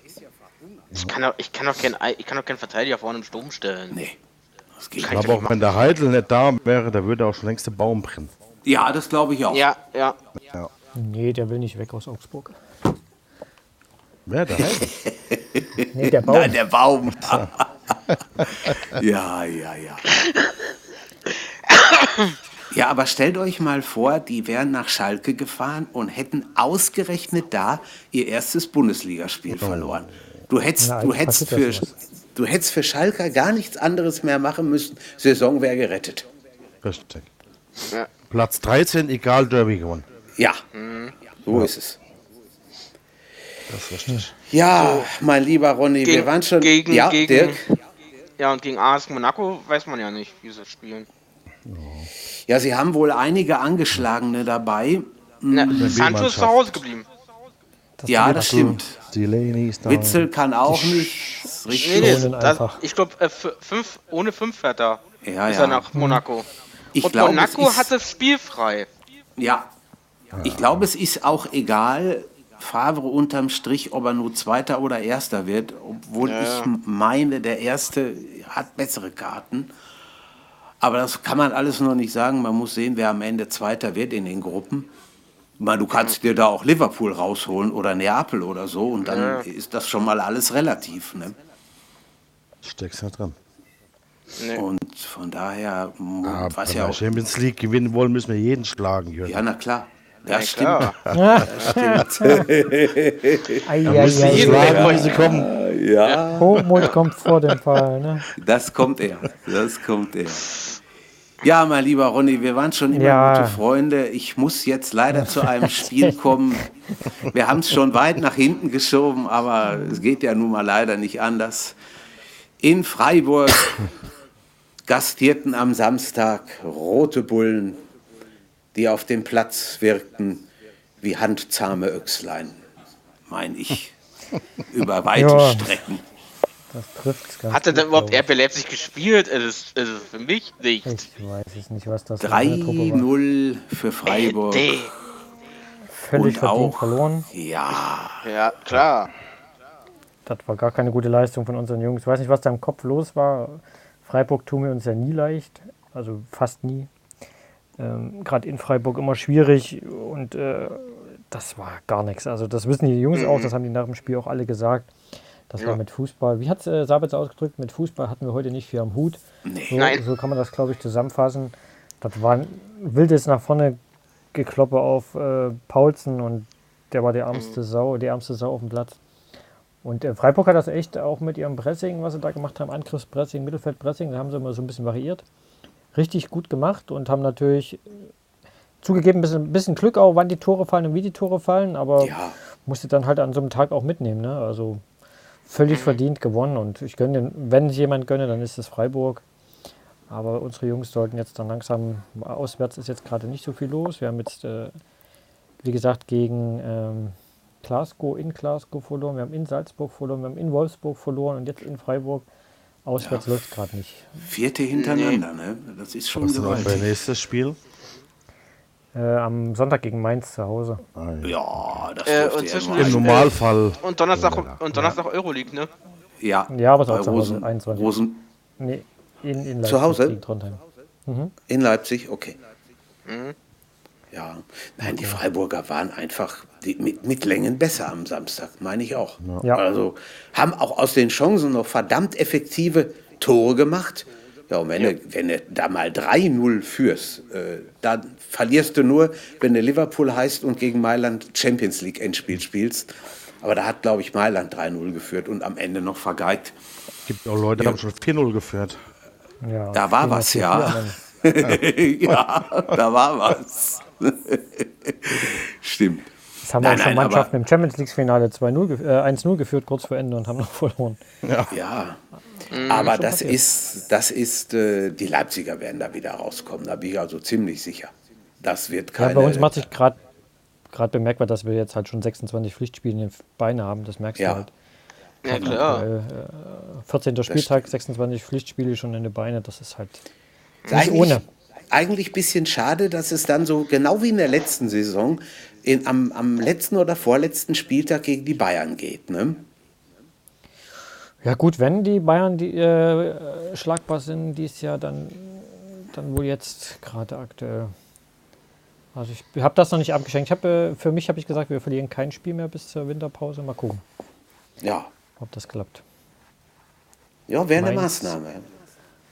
ich kann auch, ich kann auch keinen, ich kann auch keinen Verteidiger vorne im Sturm stellen. Nee. Das geht Aber auch wenn der Heidel nicht da wäre, da würde auch schon längst der Baum brennen. Ja, das glaube ich auch. Ja, ja. Nee, der will nicht weg aus Augsburg. Wer da? [LAUGHS] Nee, der Baum. Nein, der Baum. ja, ja, ja. Ja, aber stellt euch mal vor, die wären nach Schalke gefahren und hätten ausgerechnet da ihr erstes Bundesligaspiel verloren. Du hättest, Na, du, hättest für, du hättest für Schalke gar nichts anderes mehr machen müssen. Saison wäre gerettet. Richtig. Ja. Platz 13, egal Derby gewonnen. Ja, so ist es. Das ist richtig. Ja, mein lieber Ronny, wir Gegen- waren schon. gegen- ja, gegen- Dirk. Ja, und gegen AS Monaco weiß man ja nicht, wie sie spielen. Ja, sie haben wohl einige Angeschlagene dabei. Na, Sancho ist zu Hause geblieben. Ja, das stimmt. Delaney ist da. Witzel kann auch nicht. Nee, richtig. nee, das, ich glaube, äh, fünf, ohne fünf fährt er. Ja, ist ja. er nach Monaco. Ich und glaub, es Monaco ist- hat das Spiel frei. Ja. Ich glaube, es ist auch egal, Favre unterm Strich, ob er nur Zweiter oder Erster wird, obwohl ich meine, der Erste hat bessere Karten. Aber das kann man alles noch nicht sagen. Man muss sehen, wer am Ende Zweiter wird in den Gruppen. Du kannst dir da auch Liverpool rausholen oder Neapel oder so und dann ist das schon mal alles relativ. Ne? Steckst da dran. Nee. Und von daher, Aber was wenn ja wir auch. Champions League gewinnen wollen, müssen wir jeden schlagen, Jürgen. Ja, na klar. Ja, Das stimmt. klar. [LAUGHS] Ei, Da ei, jeden sie kommen. Ja. Hochmut kommt vor dem Fall. Ne? Das kommt er. Das kommt er. Ja, mein lieber Ronny, wir waren schon immer Ja. gute Freunde. Ich muss jetzt leider zu einem [LAUGHS] Spiel kommen. Wir haben es schon weit nach hinten geschoben, aber es geht ja nun mal leider nicht anders. In Freiburg [COUGHS] gastierten am Samstag rote Bullen, die auf dem Platz wirkten wie handzahme Öchslein, meine ich, [LAUGHS] über weite Ja. Strecken. Das trifft ganz Hat er denn überhaupt RB Leipzig gespielt? Es ist, es ist für mich nicht. ich. Weiß es nicht, was das war. 3-0 für Freiburg. Nee. Völlig Und verdient auch, verloren. ja, Ja, klar. Das war gar keine gute Leistung von unseren Jungs. Ich weiß nicht, was da im Kopf los war. Freiburg tun wir uns ja nie leicht, also fast nie. Ähm, Gerade in Freiburg immer schwierig und äh, das war gar nichts. Also das wissen die Jungs auch, das haben die nach dem Spiel auch alle gesagt. Das war Ja. mit Fußball. Wie hat äh, Sabitz ausgedrückt? Mit Fußball hatten wir heute nicht viel am Hut. So, Nein. so kann man das, glaube ich, zusammenfassen. Das war ein wildes nach vorne Gekloppe auf äh, Paulsen und der war die ärmste Sau, die ärmste Sau auf dem Platz. Und äh, Freiburg hat das echt auch mit ihrem Pressing, was sie da gemacht haben, Angriffspressing, Mittelfeldpressing, da haben sie immer so ein bisschen variiert. Richtig gut gemacht und haben natürlich zugegeben ein bisschen, bisschen Glück auch, wann die Tore fallen und wie die Tore fallen, aber Ja. musste dann halt an so einem Tag auch mitnehmen. Ne? Also völlig verdient gewonnen und ich gönne, den- wenn ich jemand gönne, dann ist es Freiburg. Aber unsere Jungs sollten jetzt dann langsam, auswärts ist jetzt gerade nicht so viel los. Wir haben jetzt, äh, wie gesagt, gegen ähm, Glasgow, in Glasgow verloren, wir haben in Salzburg verloren, wir haben in Wolfsburg verloren und jetzt in Freiburg. Auswärts läuft es gerade nicht. Vierte hintereinander, ne? Das ist schon Was ist gewaltig. nächstes Spiel? Äh, am Sonntag gegen Mainz zu Hause. Ja, das Äh, und ja zwischen- Im Normalfall. Und Donnerstag, und Donnerstag Euroleague, ne? Ja, Ja, aber auch bei zu Hause, Rosen, 21. Rosen Nee, in, in Leipzig Zu Hause? Trondheim. in Leipzig, okay. Ja, nein, die Freiburger waren einfach die, mit, mit Längen besser am Samstag, meine ich auch. Ja. Also haben auch aus den Chancen noch verdammt effektive Tore gemacht. Ja, und wenn, Du, wenn du da mal 3-0 führst, äh, dann verlierst du nur, wenn du Liverpool heißt und gegen Mailand Champions League Endspiel spielst. Aber da hat, glaube ich, Mailand 3-0 geführt und am Ende noch vergeigt. Gibt auch Leute, die haben schon 4-0 geführt. Ja, Da war was, ja. [LAUGHS] ja, da war was. [LAUGHS] Stimmt. Das haben Nein, schon nein, aber- Mannschaften im Champions League-Finale 2-0 ge- äh, 1-0 geführt, kurz vor Ende und haben noch [LAUGHS] verloren. Ja. Aber das ist, das ist, äh, die Leipziger werden da wieder rauskommen. Da bin ich also ziemlich sicher. Das wird Ja, keine. bei uns macht sich gerade bemerkbar, dass wir jetzt halt schon 26 Pflichtspiele in den Beinen haben. Das merkst Ja. du halt. Ja, klar. Äh, äh, 14. Spieltag, 26 Pflichtspiele schon in den Beinen. Das ist halt nicht eigentlich, ohne. Eigentlich ein bisschen schade, dass es dann so, genau wie in der letzten Saison, in, am, am letzten oder vorletzten Spieltag gegen die Bayern geht. Ne? Ja gut, wenn die Bayern die, äh, schlagbar sind dieses Jahr, dann, dann wohl jetzt gerade aktuell. Also ich habe das noch nicht abgeschenkt. Hab, äh, für mich habe ich gesagt, wir verlieren kein Spiel mehr bis zur Winterpause. Mal gucken, Ja, ob das klappt. ja wäre eine. Maßnahme.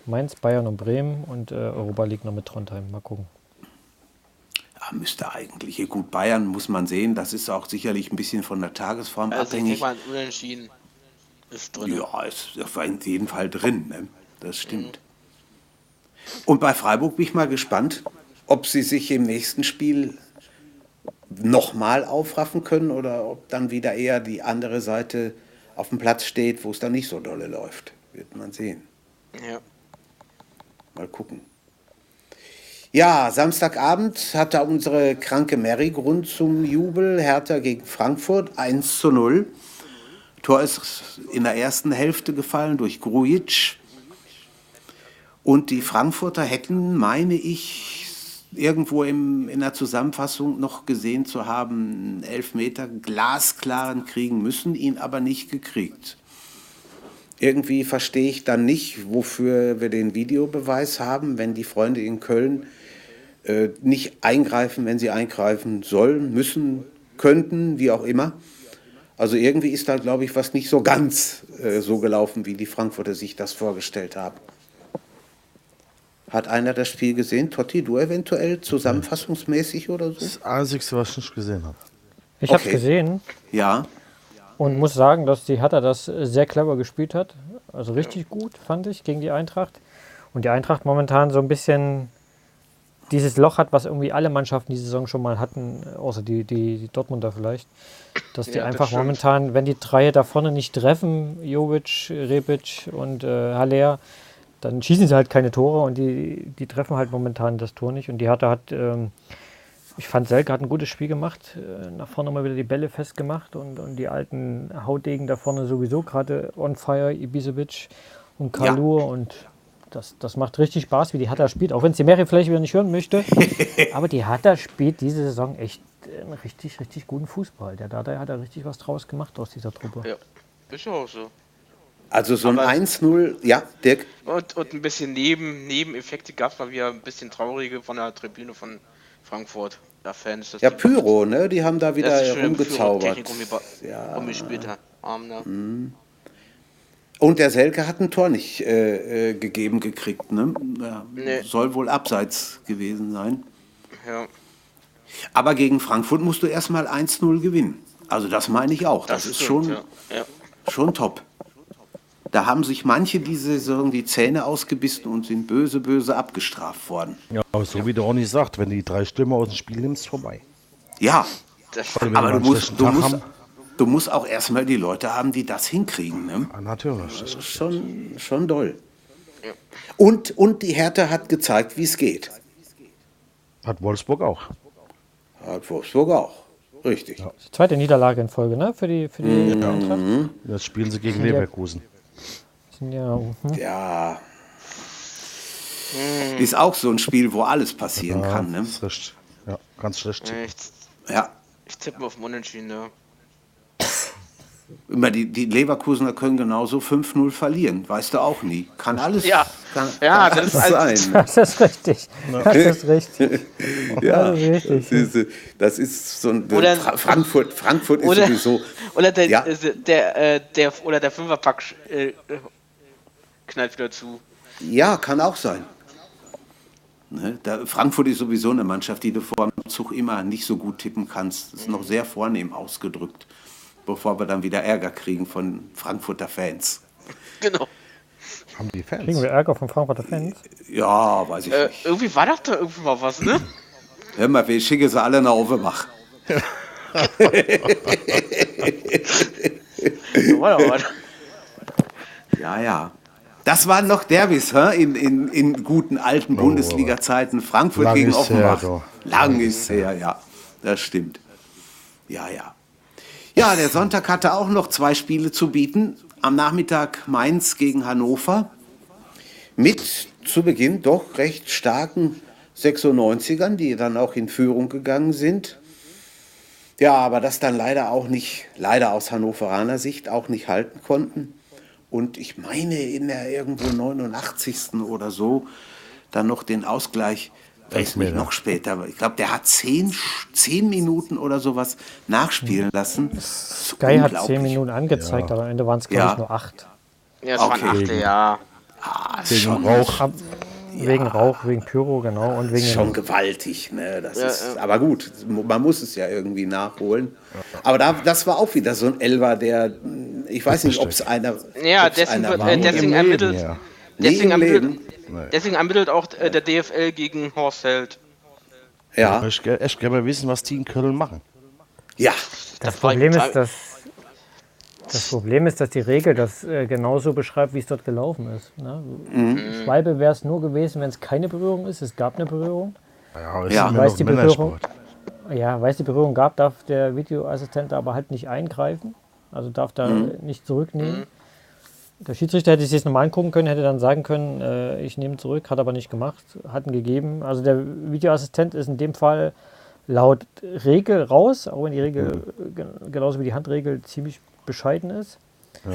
Mainz, Bayern und Bremen und äh, Europa League noch mit Trondheim. Mal gucken. Müsste eigentlich. Ja, Gut, Bayern muss man sehen, das ist auch sicherlich ein bisschen von der Tagesform Also ich abhängig. denke mal, Unentschieden ist drin. Ja, ist auf jeden Fall drin, ne? das stimmt. Und bei Freiburg bin ich mal gespannt, ob sie sich im nächsten Spiel nochmal aufraffen können oder ob dann wieder eher die andere Seite auf dem Platz steht, wo es dann nicht so dolle läuft. Wird man sehen. Ja. Mal gucken. Ja, Samstagabend hatte unsere kranke Mary Grund zum Jubel. Hertha gegen Frankfurt 1 zu 0. Tor ist in der ersten Hälfte gefallen durch Grujic. Und die Frankfurter hätten, meine ich, irgendwo im, in der Zusammenfassung noch gesehen zu haben, einen Elfmeter glasklaren kriegen müssen, ihn aber nicht gekriegt. Irgendwie verstehe ich dann nicht, wofür wir den Videobeweis haben, wenn die Freunde in Köln äh, nicht eingreifen, wenn sie eingreifen sollen, müssen, könnten, wie auch immer. Also irgendwie ist da, glaube ich, was nicht so ganz äh, so gelaufen, wie die Frankfurter sich das vorgestellt haben. Hat einer das Spiel gesehen? Totti, du eventuell zusammenfassungsmäßig oder so? Das Einzige, was ich nicht gesehen habe. Ich habe Okay. es gesehen Ja, und muss sagen, dass die Hertha das sehr clever gespielt hat. Also richtig gut, fand ich, gegen die Eintracht. Und die Eintracht momentan so ein bisschen dieses Loch hat, was irgendwie alle Mannschaften die Saison schon mal hatten, äh, außer die, die, die Dortmunder vielleicht. Dass die Ja, das einfach stimmt. momentan, wenn die drei da vorne nicht treffen, Jovic, Rebic und äh, Haller, dann schießen sie halt keine Tore und die, die treffen halt momentan das Tor nicht. Und die Hertha hat, ähm, ich fand, Selke hat ein gutes Spiel gemacht, äh, nach vorne mal wieder die Bälle festgemacht und, und die alten Hautdegen da vorne sowieso, gerade on fire, Ibisevic und Kalur und das, das macht richtig Spaß, wie die Hertha spielt, auch wenn es die Mary vielleicht wieder nicht hören möchte. [LAUGHS] aber die Hertha spielt diese Saison echt einen richtig, richtig guten Fußball. Der Dada hat da richtig was draus gemacht aus dieser Truppe. Ja. Ist ja auch so. also so ein Aber- 1-0, ja, Dirk, Und, und ein bisschen Neben, Nebeneffekte gab es mal wieder ein bisschen traurige von der Tribüne von Frankfurt. Der Fans. ja, Pyro, ne? Die haben da wieder rumgezaubert. Ja. rumgespielt haben. Ne? Und der Selke hat ein Tor nicht äh, äh, gegeben gekriegt, ne? Ja, Nee. Soll wohl abseits gewesen sein. Ja. Aber gegen Frankfurt musst du erstmal 1-0 gewinnen. Also das meine ich auch. Das, ist stimmt, schon, Ja. Ja. schon top. Da haben sich manche diese Saison die Zähne ausgebissen und sind böse, böse abgestraft worden. Ja, aber so wie der Ronny sagt, wenn du die drei Stürmer aus dem Spiel nimmst, ist vorbei. Ja, Das Wenn aber du musst, du, musst, haben. Du musst auch erstmal die Leute haben, die das hinkriegen. Ne? Ja, natürlich. Das ist schon, schon doll. Und, und die Hertha hat gezeigt, wie es geht. Hat Wolfsburg auch. Hat Wolfsburg auch. Richtig. Die zweite Niederlage in Folge, ne? Für die, für die Eintracht. Jetzt spielen sie gegen Ja. Leverkusen. Ja, hm. Ja. Ist auch so ein Spiel, wo alles passieren Ja, kann. Ne? ist. Ja, ganz schlecht. ich, Ja. ich tippe auf Unentschieden. Ja. Immer die, die Leverkusener können genauso 5-0 verlieren. Weißt du auch nie. Kann alles, Ja. kann, Ja, kann das ist alles alles- sein. das ist richtig. Das ist richtig. [LAUGHS] Ja, Das ist richtig. das ist, so ein Oder- Fra Frankfurt, Frankfurt ist Oder, sowieso. oder der, Ja. äh, der, äh, der oder der Fünferpack äh, knallt wieder zu. Ja, kann auch sein. Ne, da, Frankfurt ist sowieso eine Mannschaft, die du vor dem Zug immer nicht so gut tippen kannst. Das ist noch sehr vornehm ausgedrückt, bevor wir dann wieder Ärger kriegen von Frankfurter Fans. Genau. Haben die Fans. Kriegen wir Ärger von Frankfurter Fans? Ja, weiß ich Äh, nicht. irgendwie war doch da irgendwie mal was, ne? Hör mal, wir schicken sie alle nach was. Ja, ja. Das waren noch Derbys hä? In, in, in guten alten Bundesliga-Zeiten. Frankfurt Lang gegen ist her, Offenbach. doch. Lang ist her, ja. Das stimmt. Ja, ja. Ja, der Sonntag hatte auch noch zwei Spiele zu bieten. Am Nachmittag Mainz gegen Hannover. Mit zu Beginn doch recht starken 96ern, die dann auch in Führung gegangen sind. Ja, aber das dann leider auch nicht, leider aus Hannoveraner Sicht auch nicht halten konnten. Und ich meine, in der irgendwo 89. oder so dann noch den Ausgleich weiß nicht, noch später, aber ich glaube, der hat zehn, zehn Minuten oder sowas nachspielen lassen. Sky hat zehn Minuten angezeigt, aber am Ende waren es, glaube Ja. ich, nur acht. Ja, es Okay. waren achte, ja. Ah, Wegen schon, Rauch. Ab, Wegen Rauch, wegen Pyro, genau. Und wegen schon gewaltig, ne? Das Ja, ist, ja. aber gut, man muss es ja irgendwie nachholen. Aber da, das war auch wieder so ein Elver, der, ich weiß nicht, ob es einer, Ja, deswegen einer wird- war. äh, deswegen ermittelt- ja. Nie Deswegen im ermittelt, Leben. deswegen ermittelt auch äh, der DFL gegen Horst Held. Ja, Ich echt gerne mal wissen, was die in Köln machen. ja, Das war Problem ich- ist, dass das Problem ist, dass die Regel das äh, genauso beschreibt, wie es dort gelaufen ist. Ne? Mhm. Schwalbe wäre es nur gewesen, wenn es keine Berührung ist. Es gab eine Berührung. Ja, Ja. ist immer Weiß die Männersport. Ja, weil es die Berührung gab, darf der Videoassistent aber halt nicht eingreifen. Also darf da Mhm. nicht zurücknehmen. Der Schiedsrichter hätte sich jetzt normal angucken können, hätte dann sagen können, äh, ich nehme zurück, hat aber nicht gemacht, hat ihn gegeben. Also der Videoassistent ist in dem Fall laut Regel raus, auch wenn die Regel äh, ge- genauso wie die Handregel ziemlich bescheiden ist.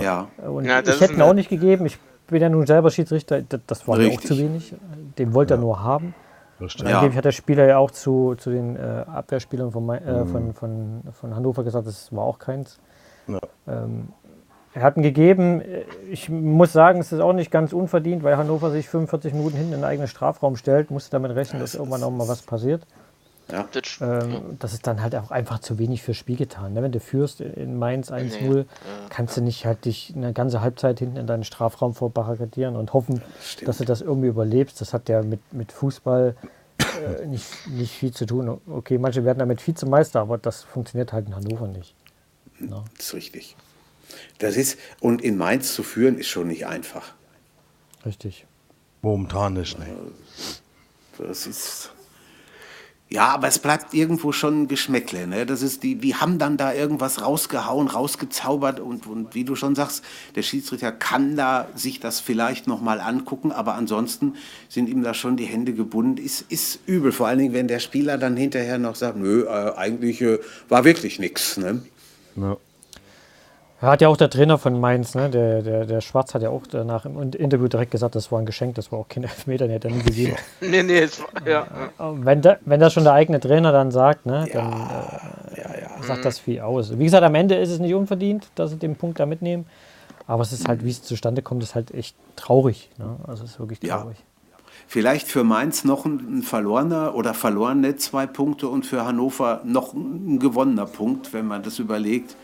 ja. Und Ja, das ich hätte ihn auch nicht gegeben. Ich bin ja nun selber Schiedsrichter, das, das war mir auch zu wenig. Den wollte er nur haben. Ja. Angeblich hat der Spieler ja auch zu, zu den äh, Abwehrspielern von, Mai- Mhm. äh, von, von, von Hannover gesagt, das war auch keins. Ja. Ähm, er hat ihn gegeben. Ich muss sagen, es ist auch nicht ganz unverdient, weil Hannover sich 45 Minuten hinten in den eigenen Strafraum stellt, musste damit rechnen, dass irgendwann auch mal was passiert. Das, Ähm, das ist dann halt auch einfach zu wenig fürs Spiel getan. Ne? Wenn du führst in Mainz 1-0, kannst du nicht halt dich eine ganze Halbzeit hinten in deinen Strafraum vorbarrikadieren und hoffen, stimmt. dass du das irgendwie überlebst. Das hat ja mit, mit Fußball äh, nicht, nicht viel zu tun. Okay, manche werden damit Vizemeister, aber das funktioniert halt in Hannover nicht. Das ist richtig. Das ist, und in Mainz zu führen, ist schon nicht einfach. Richtig. Momentan nicht, ne. Das ist. Ja, aber es bleibt irgendwo schon ein Geschmäckle. Ne? Das ist die, die haben dann da irgendwas rausgehauen, rausgezaubert und, und wie du schon sagst, der Schiedsrichter kann da sich das vielleicht nochmal angucken, aber ansonsten sind ihm da schon die Hände gebunden. Ist, ist übel, vor allen Dingen, wenn der Spieler dann hinterher noch sagt, nö, äh, eigentlich äh, war wirklich nichts. Ne? Ja. Hat ja auch der Trainer von Mainz, ne? der, der, der Schwarz hat ja auch danach im Interview direkt gesagt, das war ein Geschenk, das war auch kein [LAUGHS] Elfmeter, den hätte er nie gegeben. [LAUGHS] nee, nee, es war, ja. Wenn, da, wenn das schon der eigene Trainer dann sagt, ne, dann äh, sagt das viel aus. Wie gesagt, am Ende ist es nicht unverdient, dass sie den Punkt da mitnehmen. Aber es ist halt, wie es zustande kommt, ist halt echt traurig. Ne? Also es ist wirklich Ja. traurig. Vielleicht für Mainz noch ein, ein verlorener oder verlorene zwei Punkte und für Hannover noch ein gewonnener Punkt, wenn man das überlegt.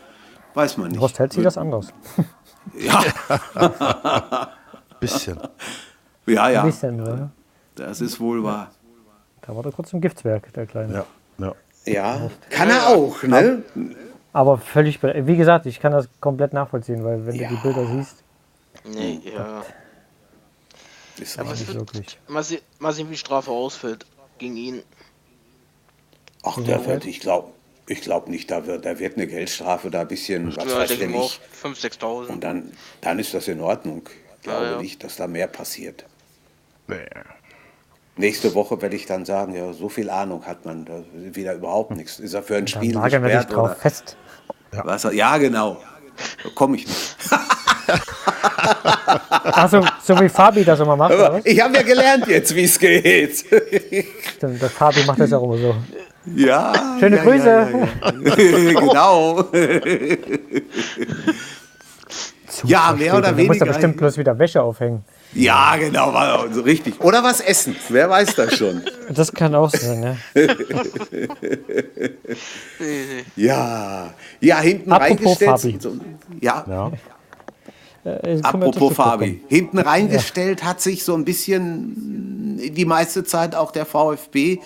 Weiß man nicht. Horst hält sich das anders. [LAUGHS] Ja, [LAUGHS] Bisschen. ja, Ein ja, bisschen, ne? das ist wohl wahr. Da war er kurz im Giftswerk, der Kleine. Ja. ja. Ja, kann er auch, ne? Aber völlig, wie gesagt, ich kann das komplett nachvollziehen, weil wenn Ja. du die Bilder siehst, Nee, ja. Ist Aber nicht wirklich. mal, se mal sehen, wie die Strafe ausfällt gegen ihn. Ach, der wird, ich glaube ich glaub nicht, da wird, da wird eine Geldstrafe, da ein bisschen, was Ja, weiß denke ich ich auch nicht. 5.000, 6.000. Und dann, dann ist das in Ordnung. Ich glaube Ja, ja. nicht, dass da mehr passiert. Nee. Nächste Woche werde ich dann sagen, ja, so viel Ahnung hat man, da ist wieder überhaupt nichts. Ist er für ein Dann Spiel nageln wir dich gesperrt drauf oder fest. was? Ja, genau. Da komme ich nicht. [LAUGHS] Achso, so wie Fabi das immer macht, oder Aber was? ich habe ja gelernt jetzt, wie es geht. Stimmt, der Fabi macht das ja auch immer so. Ja. Schöne ja, Grüße. Ja, ja, ja. [LAUGHS] genau. ja, mehr oder Da muss er weniger. bestimmt bloß wieder Wäsche aufhängen. Ja, genau, war so richtig. Oder was essen. Wer weiß das schon. Das kann auch sein, ne? [LAUGHS] Ja, ja, hinten Apropos reingestellt. Fabi. So, ja, Ja. Äh, apropos Fabi. Hinten reingestellt hat sich so ein bisschen die meiste Zeit auch der VfB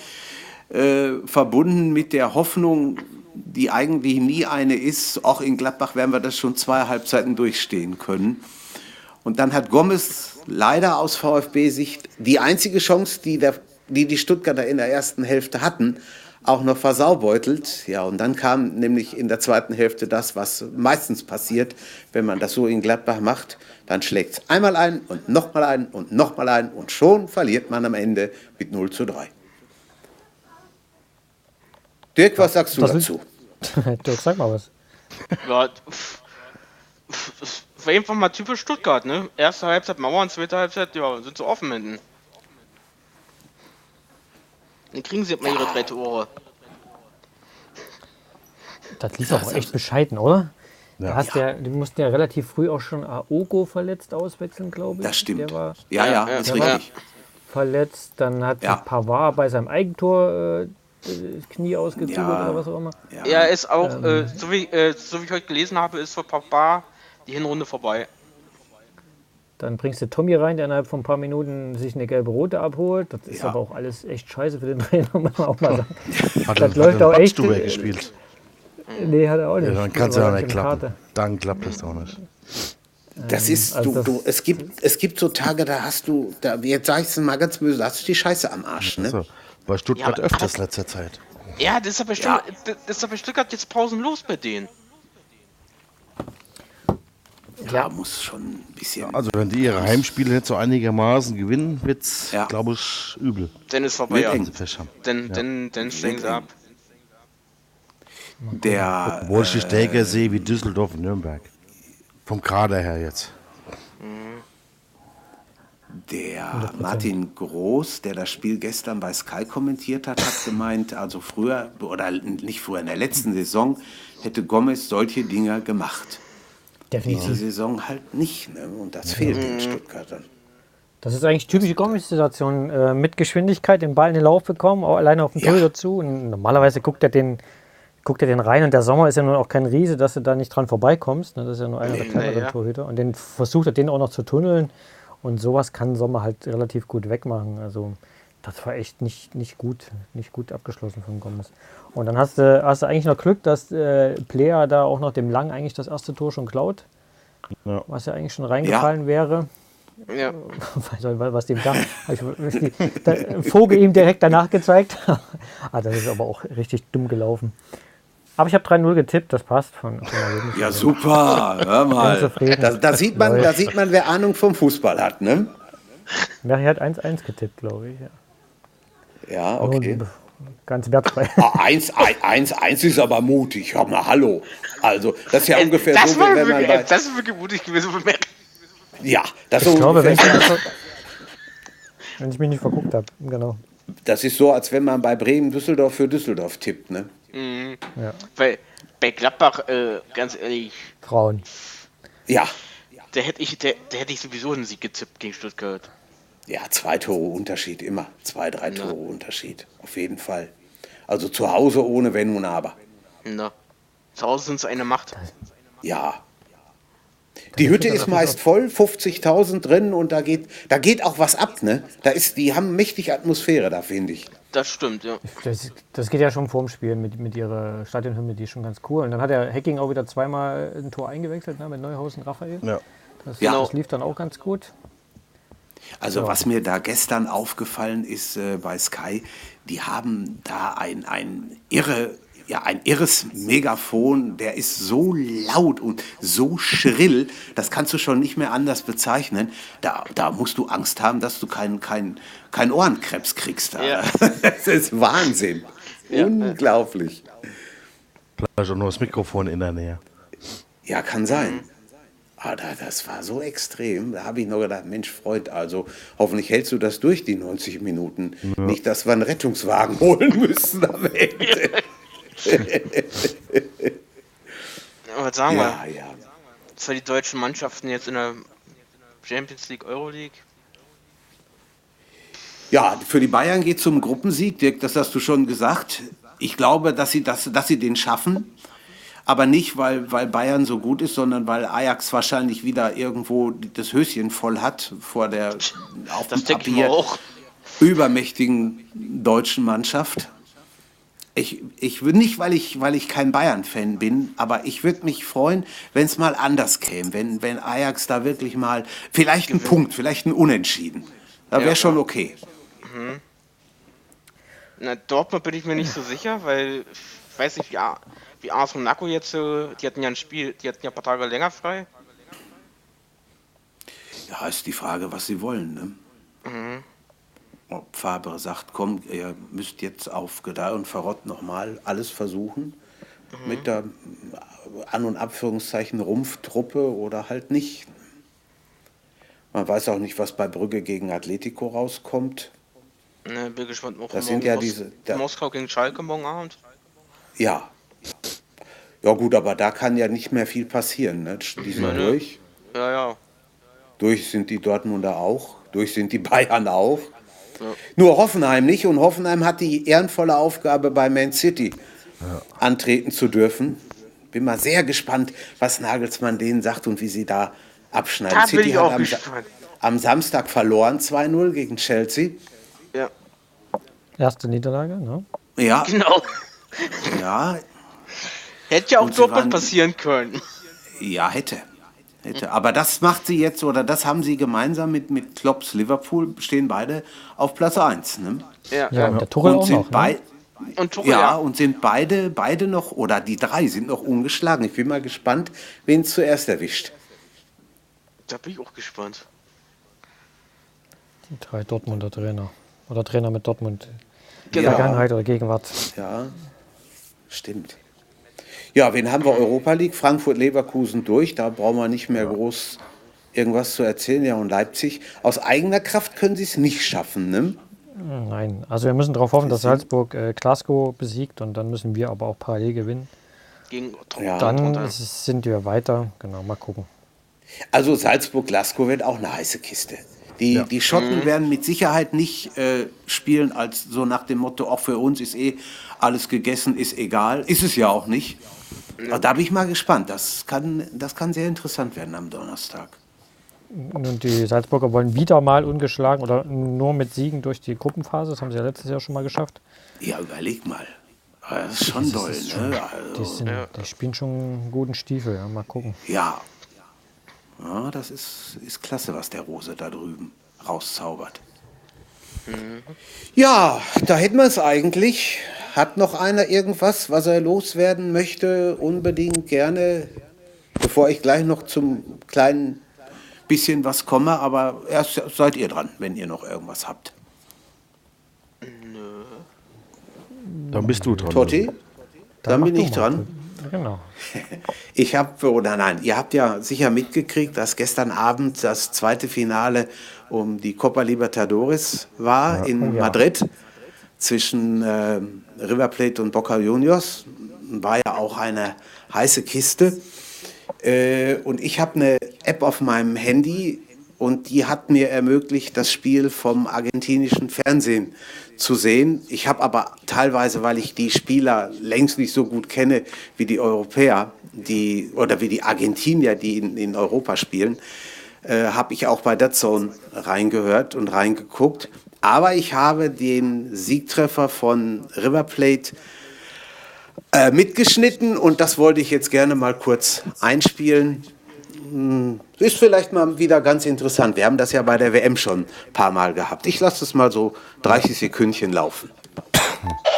äh, verbunden mit der Hoffnung, die eigentlich nie eine ist. Auch in Gladbach werden wir das schon zwei Halbzeiten durchstehen können. Und dann hat Gomez leider aus VfB-Sicht die einzige Chance, die, der, die die Stuttgarter in der ersten Hälfte hatten, auch noch versaubeutelt. Ja, und dann kam nämlich in der zweiten Hälfte das, was meistens passiert, wenn man das so in Gladbach macht. Dann schlägt es einmal ein und nochmal ein und nochmal ein und schon verliert man am Ende mit 0 zu 3. Dirk, was sagst du das dazu? [LAUGHS] Dirk, sag mal was. Ja, das war einfach mal typisch Stuttgart, ne? Erste Halbzeit Mauern, zweite Halbzeit, ja, sind so offen hinten. Dann kriegen sie mal ihre drei Tore. Das lief auch echt bescheiden, oder? Da hast ja. die mussten ja relativ früh auch schon Aogo verletzt auswechseln, glaube ich. Das stimmt. Der war ja, ja, Ja, ist der war- richtig. verletzt. Dann hat Ja. Pavard bei seinem Eigentor äh, Knie ausgezögert Ja. oder was auch immer. Ja. Er ist auch, Ähm. äh, so, wie, äh, so wie ich heute gelesen habe, ist für Papa die Hinrunde vorbei. Dann bringst du Tommy rein, der innerhalb von ein paar Minuten sich eine gelbe Rote abholt. Das ist Ja. aber auch alles echt scheiße für den [LAUGHS] Trainer, muss man auch mal sagen. [LAUGHS] Hat Das er- läuft hat er auch echt, äh, gespielt. Nee, hat er auch nicht. Ja, dann kann es ja auch nicht klappen. Karte. Dann klappt es auch nicht. Das ist, also du, das- du, es gibt, es gibt so Tage, da hast du, da, jetzt sag ich es mal ganz böse, da hast du die Scheiße am Arsch, ne? So, bei Stuttgart Ja, öfters letzter Zeit. Ja, das ist aber, Ja. ja. das ist aber Stuttgart jetzt pausenlos bei denen. Ja, muss schon ein bisschen. Also wenn die ihre Heimspiele nicht so einigermaßen gewinnen, wird's, Ja. glaube ich, übel. Dann ist vorbei. Ja. eng. Dann, dann, dann steigen sie ab. Der, Obwohl ich die stärker sehe wie Düsseldorf und Nürnberg. Vom Kader her jetzt. Der Martin Groß, der das Spiel gestern bei Sky kommentiert hat, hat gemeint, also früher, oder nicht früher, in der letzten Saison hätte Gomez solche Dinger gemacht. Diese Definitiv. Saison halt nicht. Ne? Und das fehlt den Stuttgartern. Das ist eigentlich typische Gomez-Situation. Äh, mit Geschwindigkeit den Ball in den Lauf bekommen, auch alleine auf den Ja. Torhüter zu. Und normalerweise guckt er den guckt er den rein und der Sommer ist ja nun auch kein Riese, dass du da nicht dran vorbeikommst. Ne? Das ist ja nur einer der Nee, kleineren ja. Torhüter. Und den versucht er den auch noch zu tunneln. Und sowas kann Sommer halt relativ gut wegmachen. Also das war echt nicht, nicht gut, nicht gut abgeschlossen von Gomez. Und dann hast du, hast du eigentlich noch Glück, dass äh, Player da auch noch dem Lang eigentlich das erste Tor schon klaut. Ja. Was ja eigentlich schon reingefallen wäre. Ja. [LAUGHS] Auch nicht, was dem da. [LAUGHS] der Vogel ihm direkt danach gezeigt. [LAUGHS] ah, das ist aber auch richtig dumm gelaufen. Aber ich habe 3-0 getippt, das passt. Von, von. Ja, super, hör mal. Da, da, sieht man, da sieht man, wer Ahnung vom Fußball hat, ne? Ja, er hat 1-1 getippt, glaube ich. Ja. Ja, okay. Nur Ganz wertfrei. Ah, 1, 1, 1 ist aber mutig. Hör mal, hallo. Also, das ist ja ungefähr das, so, war wie wenn man wirklich, bei. das ist wirklich mutig gewesen von mir. Ja, das ist Ich glaube, wenn ich, wenn ich mich nicht verguckt habe. Genau. Das ist so, als wenn man bei Bremen Düsseldorf für Düsseldorf tippt, ne? Ja. Weil bei Gladbach, äh, ganz ehrlich, Frauen. Ja. da hätte ich, da, da hätte ich sowieso einen Sieg gezippt gegen Stuttgart. Ja, zwei Tore Unterschied immer. Zwei, drei Tore Unterschied. Auf jeden Fall. Also zu Hause ohne Wenn und Aber. Na. Zu Hause sind es eine Macht. Ja. Die Hütte ist meist voll, 50.000 drin und da geht, da geht auch was ab, ne? Da ist, die haben mächtig Atmosphäre da, finde ich. Das stimmt, ja. Das, das geht ja schon vorm Spiel mit, mit ihrer Stadionhymne, die ist schon ganz cool. Und dann hat der Hacking auch wieder zweimal ein Tor eingewechselt, ne, mit Neuhaus und Raphael. Ja. Das, Ja. das lief dann auch ganz gut. Also was mir da gestern aufgefallen ist äh, bei Sky, die haben da ein, ein irre, ja, ein irres Megafon, der ist so laut und so schrill, das kannst du schon nicht mehr anders bezeichnen. Da, da musst du Angst haben, dass du keinen kein, kein Ohrenkrebs kriegst. Da. Ja. [LAUGHS] Das ist Wahnsinn. Unglaublich. Vielleicht auch nur das Mikrofon in der Nähe. Ja, kann sein. Aber da, das war so extrem. Da habe ich noch gedacht, Mensch, Freund, also hoffentlich hältst du das durch, die 90 Minuten. Nicht, dass wir einen Rettungswagen [LAUGHS] holen müssen am Ende. [LAUGHS] Was sagen Ja, wir, ja. zwar die deutschen Mannschaften jetzt in der Champions League, Euroleague. Ja, für die Bayern geht es zum Gruppensieg, Dirk, das hast du schon gesagt. Ich glaube, dass sie, das, dass sie den schaffen. Aber nicht, weil, weil Bayern so gut ist, sondern weil Ajax wahrscheinlich wieder irgendwo das Höschen voll hat vor der auf Das dem Papier auch. übermächtigen deutschen Mannschaft. Ich, ich würde nicht, weil ich, weil ich kein Bayern-Fan bin, aber ich würde mich freuen, wenn es mal anders käme, wenn, wenn Ajax da wirklich mal, vielleicht ein Punkt, vielleicht ein Unentschieden. Da wäre Ja. schon okay. Na, Dortmund bin ich mir nicht so sicher, weil ich weiß nicht, wie, A- wie Ars Monaco jetzt so, die hatten ja ein Spiel, die hatten ja ein paar Tage länger frei. Ja, ist die Frage, was sie wollen. Ne? Ob Fabre sagt, komm, ihr müsst jetzt auf Gedeih und Verrott nochmal alles versuchen, mit der An- und Abführungszeichen Rumpftruppe oder halt nicht. Man weiß auch nicht, was bei Brügge gegen Atletico rauskommt. Ne, bin gespannt. Auch Das sind ja Mos- diese- da- Moskau gegen Schalke morgen Abend. Ja. Ja gut, aber da kann ja nicht mehr viel passieren. Ne? Die sind Meine- durch. Ja, ja. Durch sind die Dortmunder auch. Durch sind die Bayern auch. Nur Hoffenheim nicht. Und Hoffenheim hat die ehrenvolle Aufgabe, bei Man City antreten zu dürfen. Bin mal sehr gespannt, was Nagelsmann denen sagt und wie sie da abschneiden. Da bin City ich hat auch am, Sa- am Samstag verloren 2-0 gegen Chelsea. Ja, Erste Niederlage, ne? Ja, genau. ja, Hätte ja auch waren- passieren können. Ja, hätte. Hätte. Aber das macht sie jetzt, oder das haben sie gemeinsam mit, mit Klopps Liverpool, stehen beide auf Platz 1. Ne? Ja, Ja, und der Tuchel und auch sind noch. Ne? Und Tuchel, ja, ja. und sind beide, beide noch, oder die drei sind noch ungeschlagen. Ich bin mal gespannt, wen es zuerst erwischt. Da bin ich auch gespannt. Die drei Dortmunder Trainer. Oder Trainer mit Dortmund. Genau. Vergangenheit oder Gegenwart. Ja, stimmt. Ja, wen haben wir Europa League? Frankfurt, Leverkusen durch. Da brauchen wir nicht mehr groß irgendwas zu erzählen. Ja, und Leipzig. Aus eigener Kraft können sie es nicht schaffen. Ne? Nein, also wir müssen darauf hoffen, dass Salzburg äh, Glasgow besiegt und dann müssen wir aber auch parallel gewinnen. Gegen Ja. Dann es- sind wir weiter. Genau, mal gucken. Also Salzburg-Glasgow wird auch eine heiße Kiste. Die, die Schotten werden mit Sicherheit nicht äh, spielen als so nach dem Motto, auch für uns ist eh alles gegessen, ist egal. Ist es ja auch nicht. Aber da bin ich mal gespannt. Das kann, das kann sehr interessant werden am Donnerstag. Und die Salzburger wollen wieder mal ungeschlagen oder nur mit Siegen durch die Gruppenphase. Das haben sie ja letztes Jahr schon mal geschafft. Ja, überleg mal. Das ist schon doll, ne? Die, Also, sind, die spielen schon einen guten Stiefel. Ja, mal gucken. ja. Ja, das ist, ist klasse, was der Rose da drüben rauszaubert. Ja, da hätten wir es eigentlich. Hat noch einer irgendwas, was er loswerden möchte? Unbedingt gerne, bevor ich gleich noch zum kleinen bisschen was komme. Aber erst seid ihr dran, wenn ihr noch irgendwas habt. Dann bist du dran. Totti, dann mach bin ich mal. dran. Genau. [LAUGHS] Ich habe, oder nein, ihr habt ja sicher mitgekriegt, dass gestern Abend das zweite Finale um die Copa Libertadores war in Oh ja. Madrid zwischen äh, River Plate und Boca Juniors. War ja auch eine heiße Kiste. Äh, und ich habe eine App auf meinem Handy und die hat mir ermöglicht, das Spiel vom argentinischen Fernsehen zu sehen. Ich habe aber teilweise, weil ich die Spieler längst nicht so gut kenne wie die Europäer, die oder wie die Argentinier, die in, in Europa spielen, äh, habe ich auch bei DAZN reingehört und reingeguckt. Aber ich habe den Siegtreffer von River Plate äh, mitgeschnitten und das wollte ich jetzt gerne mal kurz einspielen. Hm, Ist vielleicht mal wieder ganz interessant. Wir haben das ja bei der WM schon ein paar Mal gehabt. Ich lasse es mal so 30 Sekündchen laufen. [LAUGHS]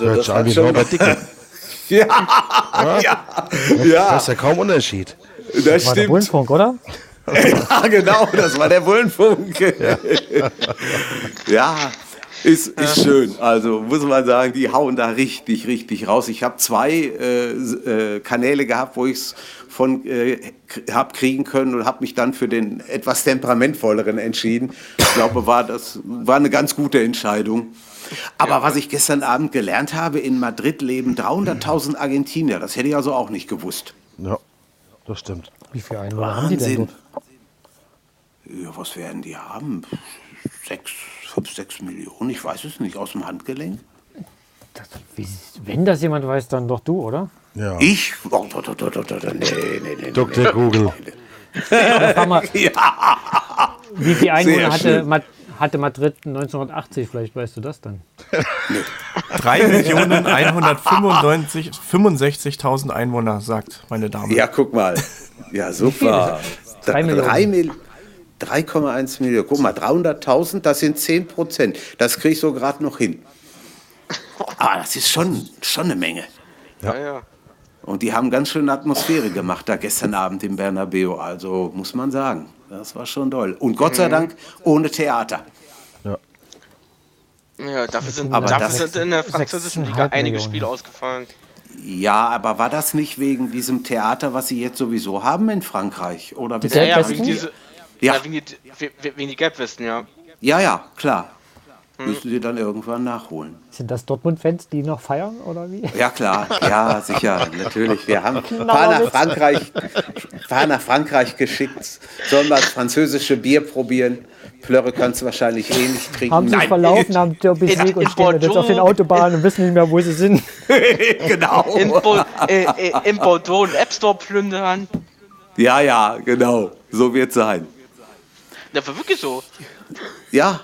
Also Hört das wie schon Norbert Dicke. [LAUGHS] [LAUGHS] ja, ja, ja, ist ja kaum Unterschied. das War der. Bullenfunk, oder? [LAUGHS] Ja, genau, das war der Bullenfunk. Ja, ist, ist schön. Also muss man sagen, die hauen da richtig, richtig raus. Ich habe zwei äh, äh, Kanäle gehabt, wo ich es von äh, hab kriegen können und habe mich dann für den etwas temperamentvolleren entschieden. Ich glaube, war das war eine ganz gute Entscheidung. Aber was ich gestern Abend gelernt habe, in Madrid leben 300.000 Argentinier. Das hätte ich also auch nicht gewusst. Ja, das stimmt. Wie viele Einwohner haben die denn dort? Ja, was werden die haben? Sechs, fünf, sechs Millionen, ich weiß es nicht, aus dem Handgelenk. Das, wenn das jemand weiß, dann doch du, oder? Ja. Ich? Oh, do, do, do, do, do, do, nee, nee, nee. Dr. Google. [LAUGHS] Ja, wie viele Einwohner hatte, schön. Hatte Madrid 1980? Vielleicht weißt du das dann. 3.195.000 Einwohner, sagt meine Dame. Ja, guck mal. Ja, super. Drei Millionen. 3,1 Millionen. Guck mal, 300.000, das sind 10 Prozent. Das kriege ich so gerade noch hin. Aber das ist schon, schon eine Menge. Ja, ja. Und die haben ganz schöne Atmosphäre gemacht da gestern Abend im Bernabeu. Also muss man sagen, das war schon toll. Und Gott sei Dank ohne Theater. Ja, dafür sind, Aber dafür sind in der französischen Liga 6,5 einige Millionen. Spiele ausgefallen. Ja, aber war das nicht wegen diesem Theater, was sie jetzt sowieso haben in Frankreich? Oder Die wie- Ja, ja, wegen, diese, Ja. ja. wegen, die, we- wegen die Gelbwesten, ja. ja, ja, klar. Müssen sie dann irgendwann nachholen. Sind das Dortmund-Fans, die noch feiern oder wie? Ja, klar, ja, sicher, [LAUGHS] natürlich. Wir haben ein paar nach Frankreich, paar nach Frankreich geschickt. Sollen wir das französische Bier probieren? Plörre kannst du wahrscheinlich eh nicht trinken. Haben sich verlaufen am Derby-Sieg in und stehen jetzt auf den Autobahnen und wissen nicht mehr, wo sie sind. [LAUGHS] genau. In, Bo äh, äh, in Bordeaux einen App Store plündern. Ja, ja, genau. So wird sein. Das war wirklich so. Ja,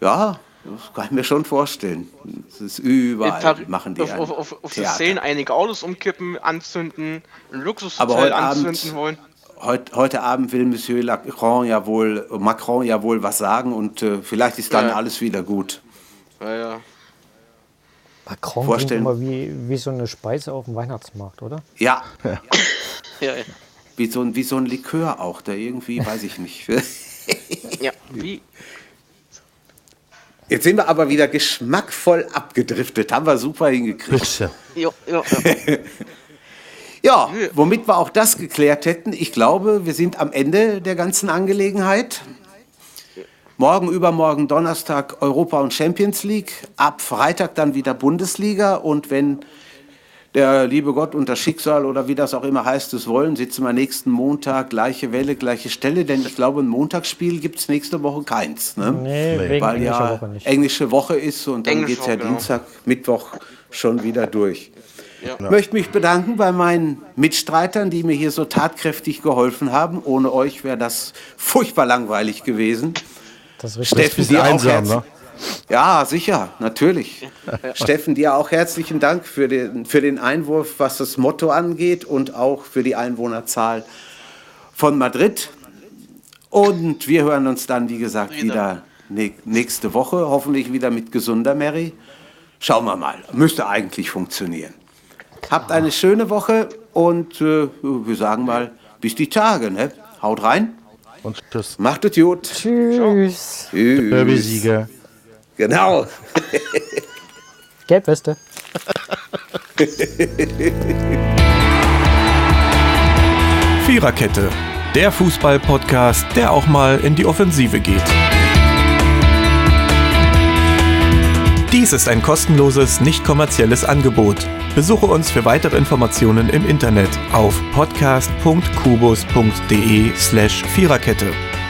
ja, das kann ich mir schon vorstellen. Es ist überall, Paris- machen die auf, auf, auf, auf die. Szenen einige Autos umkippen, anzünden, ein Aber Luxushotel heute Abend- anzünden wollen. Heut, heute Abend will Monsieur Macron ja wohl, Macron ja wohl was sagen und äh, vielleicht ist dann Ja. alles wieder gut. Ja, ja. Macron klingt Vorstellen. immer wie, wie so eine Speise auf dem Weihnachtsmarkt, oder? Ja, ja, [LAUGHS] ja. wie so, ein, wie so ein Likör auch, der irgendwie, weiß ich nicht. [LAUGHS] ja. Wie? Jetzt sind wir aber wieder geschmackvoll abgedriftet, haben wir super hingekriegt. Bitte. Jo, jo, jo. [LAUGHS] Ja, womit wir auch das geklärt hätten, ich glaube, wir sind am Ende der ganzen Angelegenheit. Morgen, übermorgen, Donnerstag Europa und Champions League. Ab Freitag dann wieder Bundesliga. Und wenn der liebe Gott und das Schicksal oder wie das auch immer heißt, es wollen, sitzen wir nächsten Montag, gleiche Welle, gleiche Stelle. Denn ich glaube, ein Montagsspiel gibt es nächste Woche keins. Ne? Nee, Weil ja Woche nicht. englische Woche ist und dann geht es ja genau. Dienstag, Mittwoch schon wieder durch. Ja. Möchte mich bedanken bei meinen Mitstreitern, die mir hier so tatkräftig geholfen haben. Ohne euch wäre das furchtbar langweilig gewesen. Das ist richtig. Steffen, dir auch einsam, herz- ne? Ja, sicher, natürlich. [LAUGHS] Steffen, dir auch herzlichen Dank für den, für den Einwurf, was das Motto angeht und auch für die Einwohnerzahl von Madrid. Und wir hören uns dann, wie gesagt, wieder nächste Woche, hoffentlich wieder mit gesunder Mary. Schauen wir mal, müsste eigentlich funktionieren. Habt eine schöne Woche und äh, wir sagen mal, bis die Tage. Ne? Haut rein, Und tschüss. macht es gut. Tschüss. Tschüss. Derby-Sieger. Genau. Gelbweste. Viererkette, der Fußball-Podcast, der auch mal in die Offensive geht. Dies ist ein kostenloses, nicht kommerzielles Angebot. Besuche uns für weitere Informationen im Internet auf podcast.kubus.de slash Viererkette.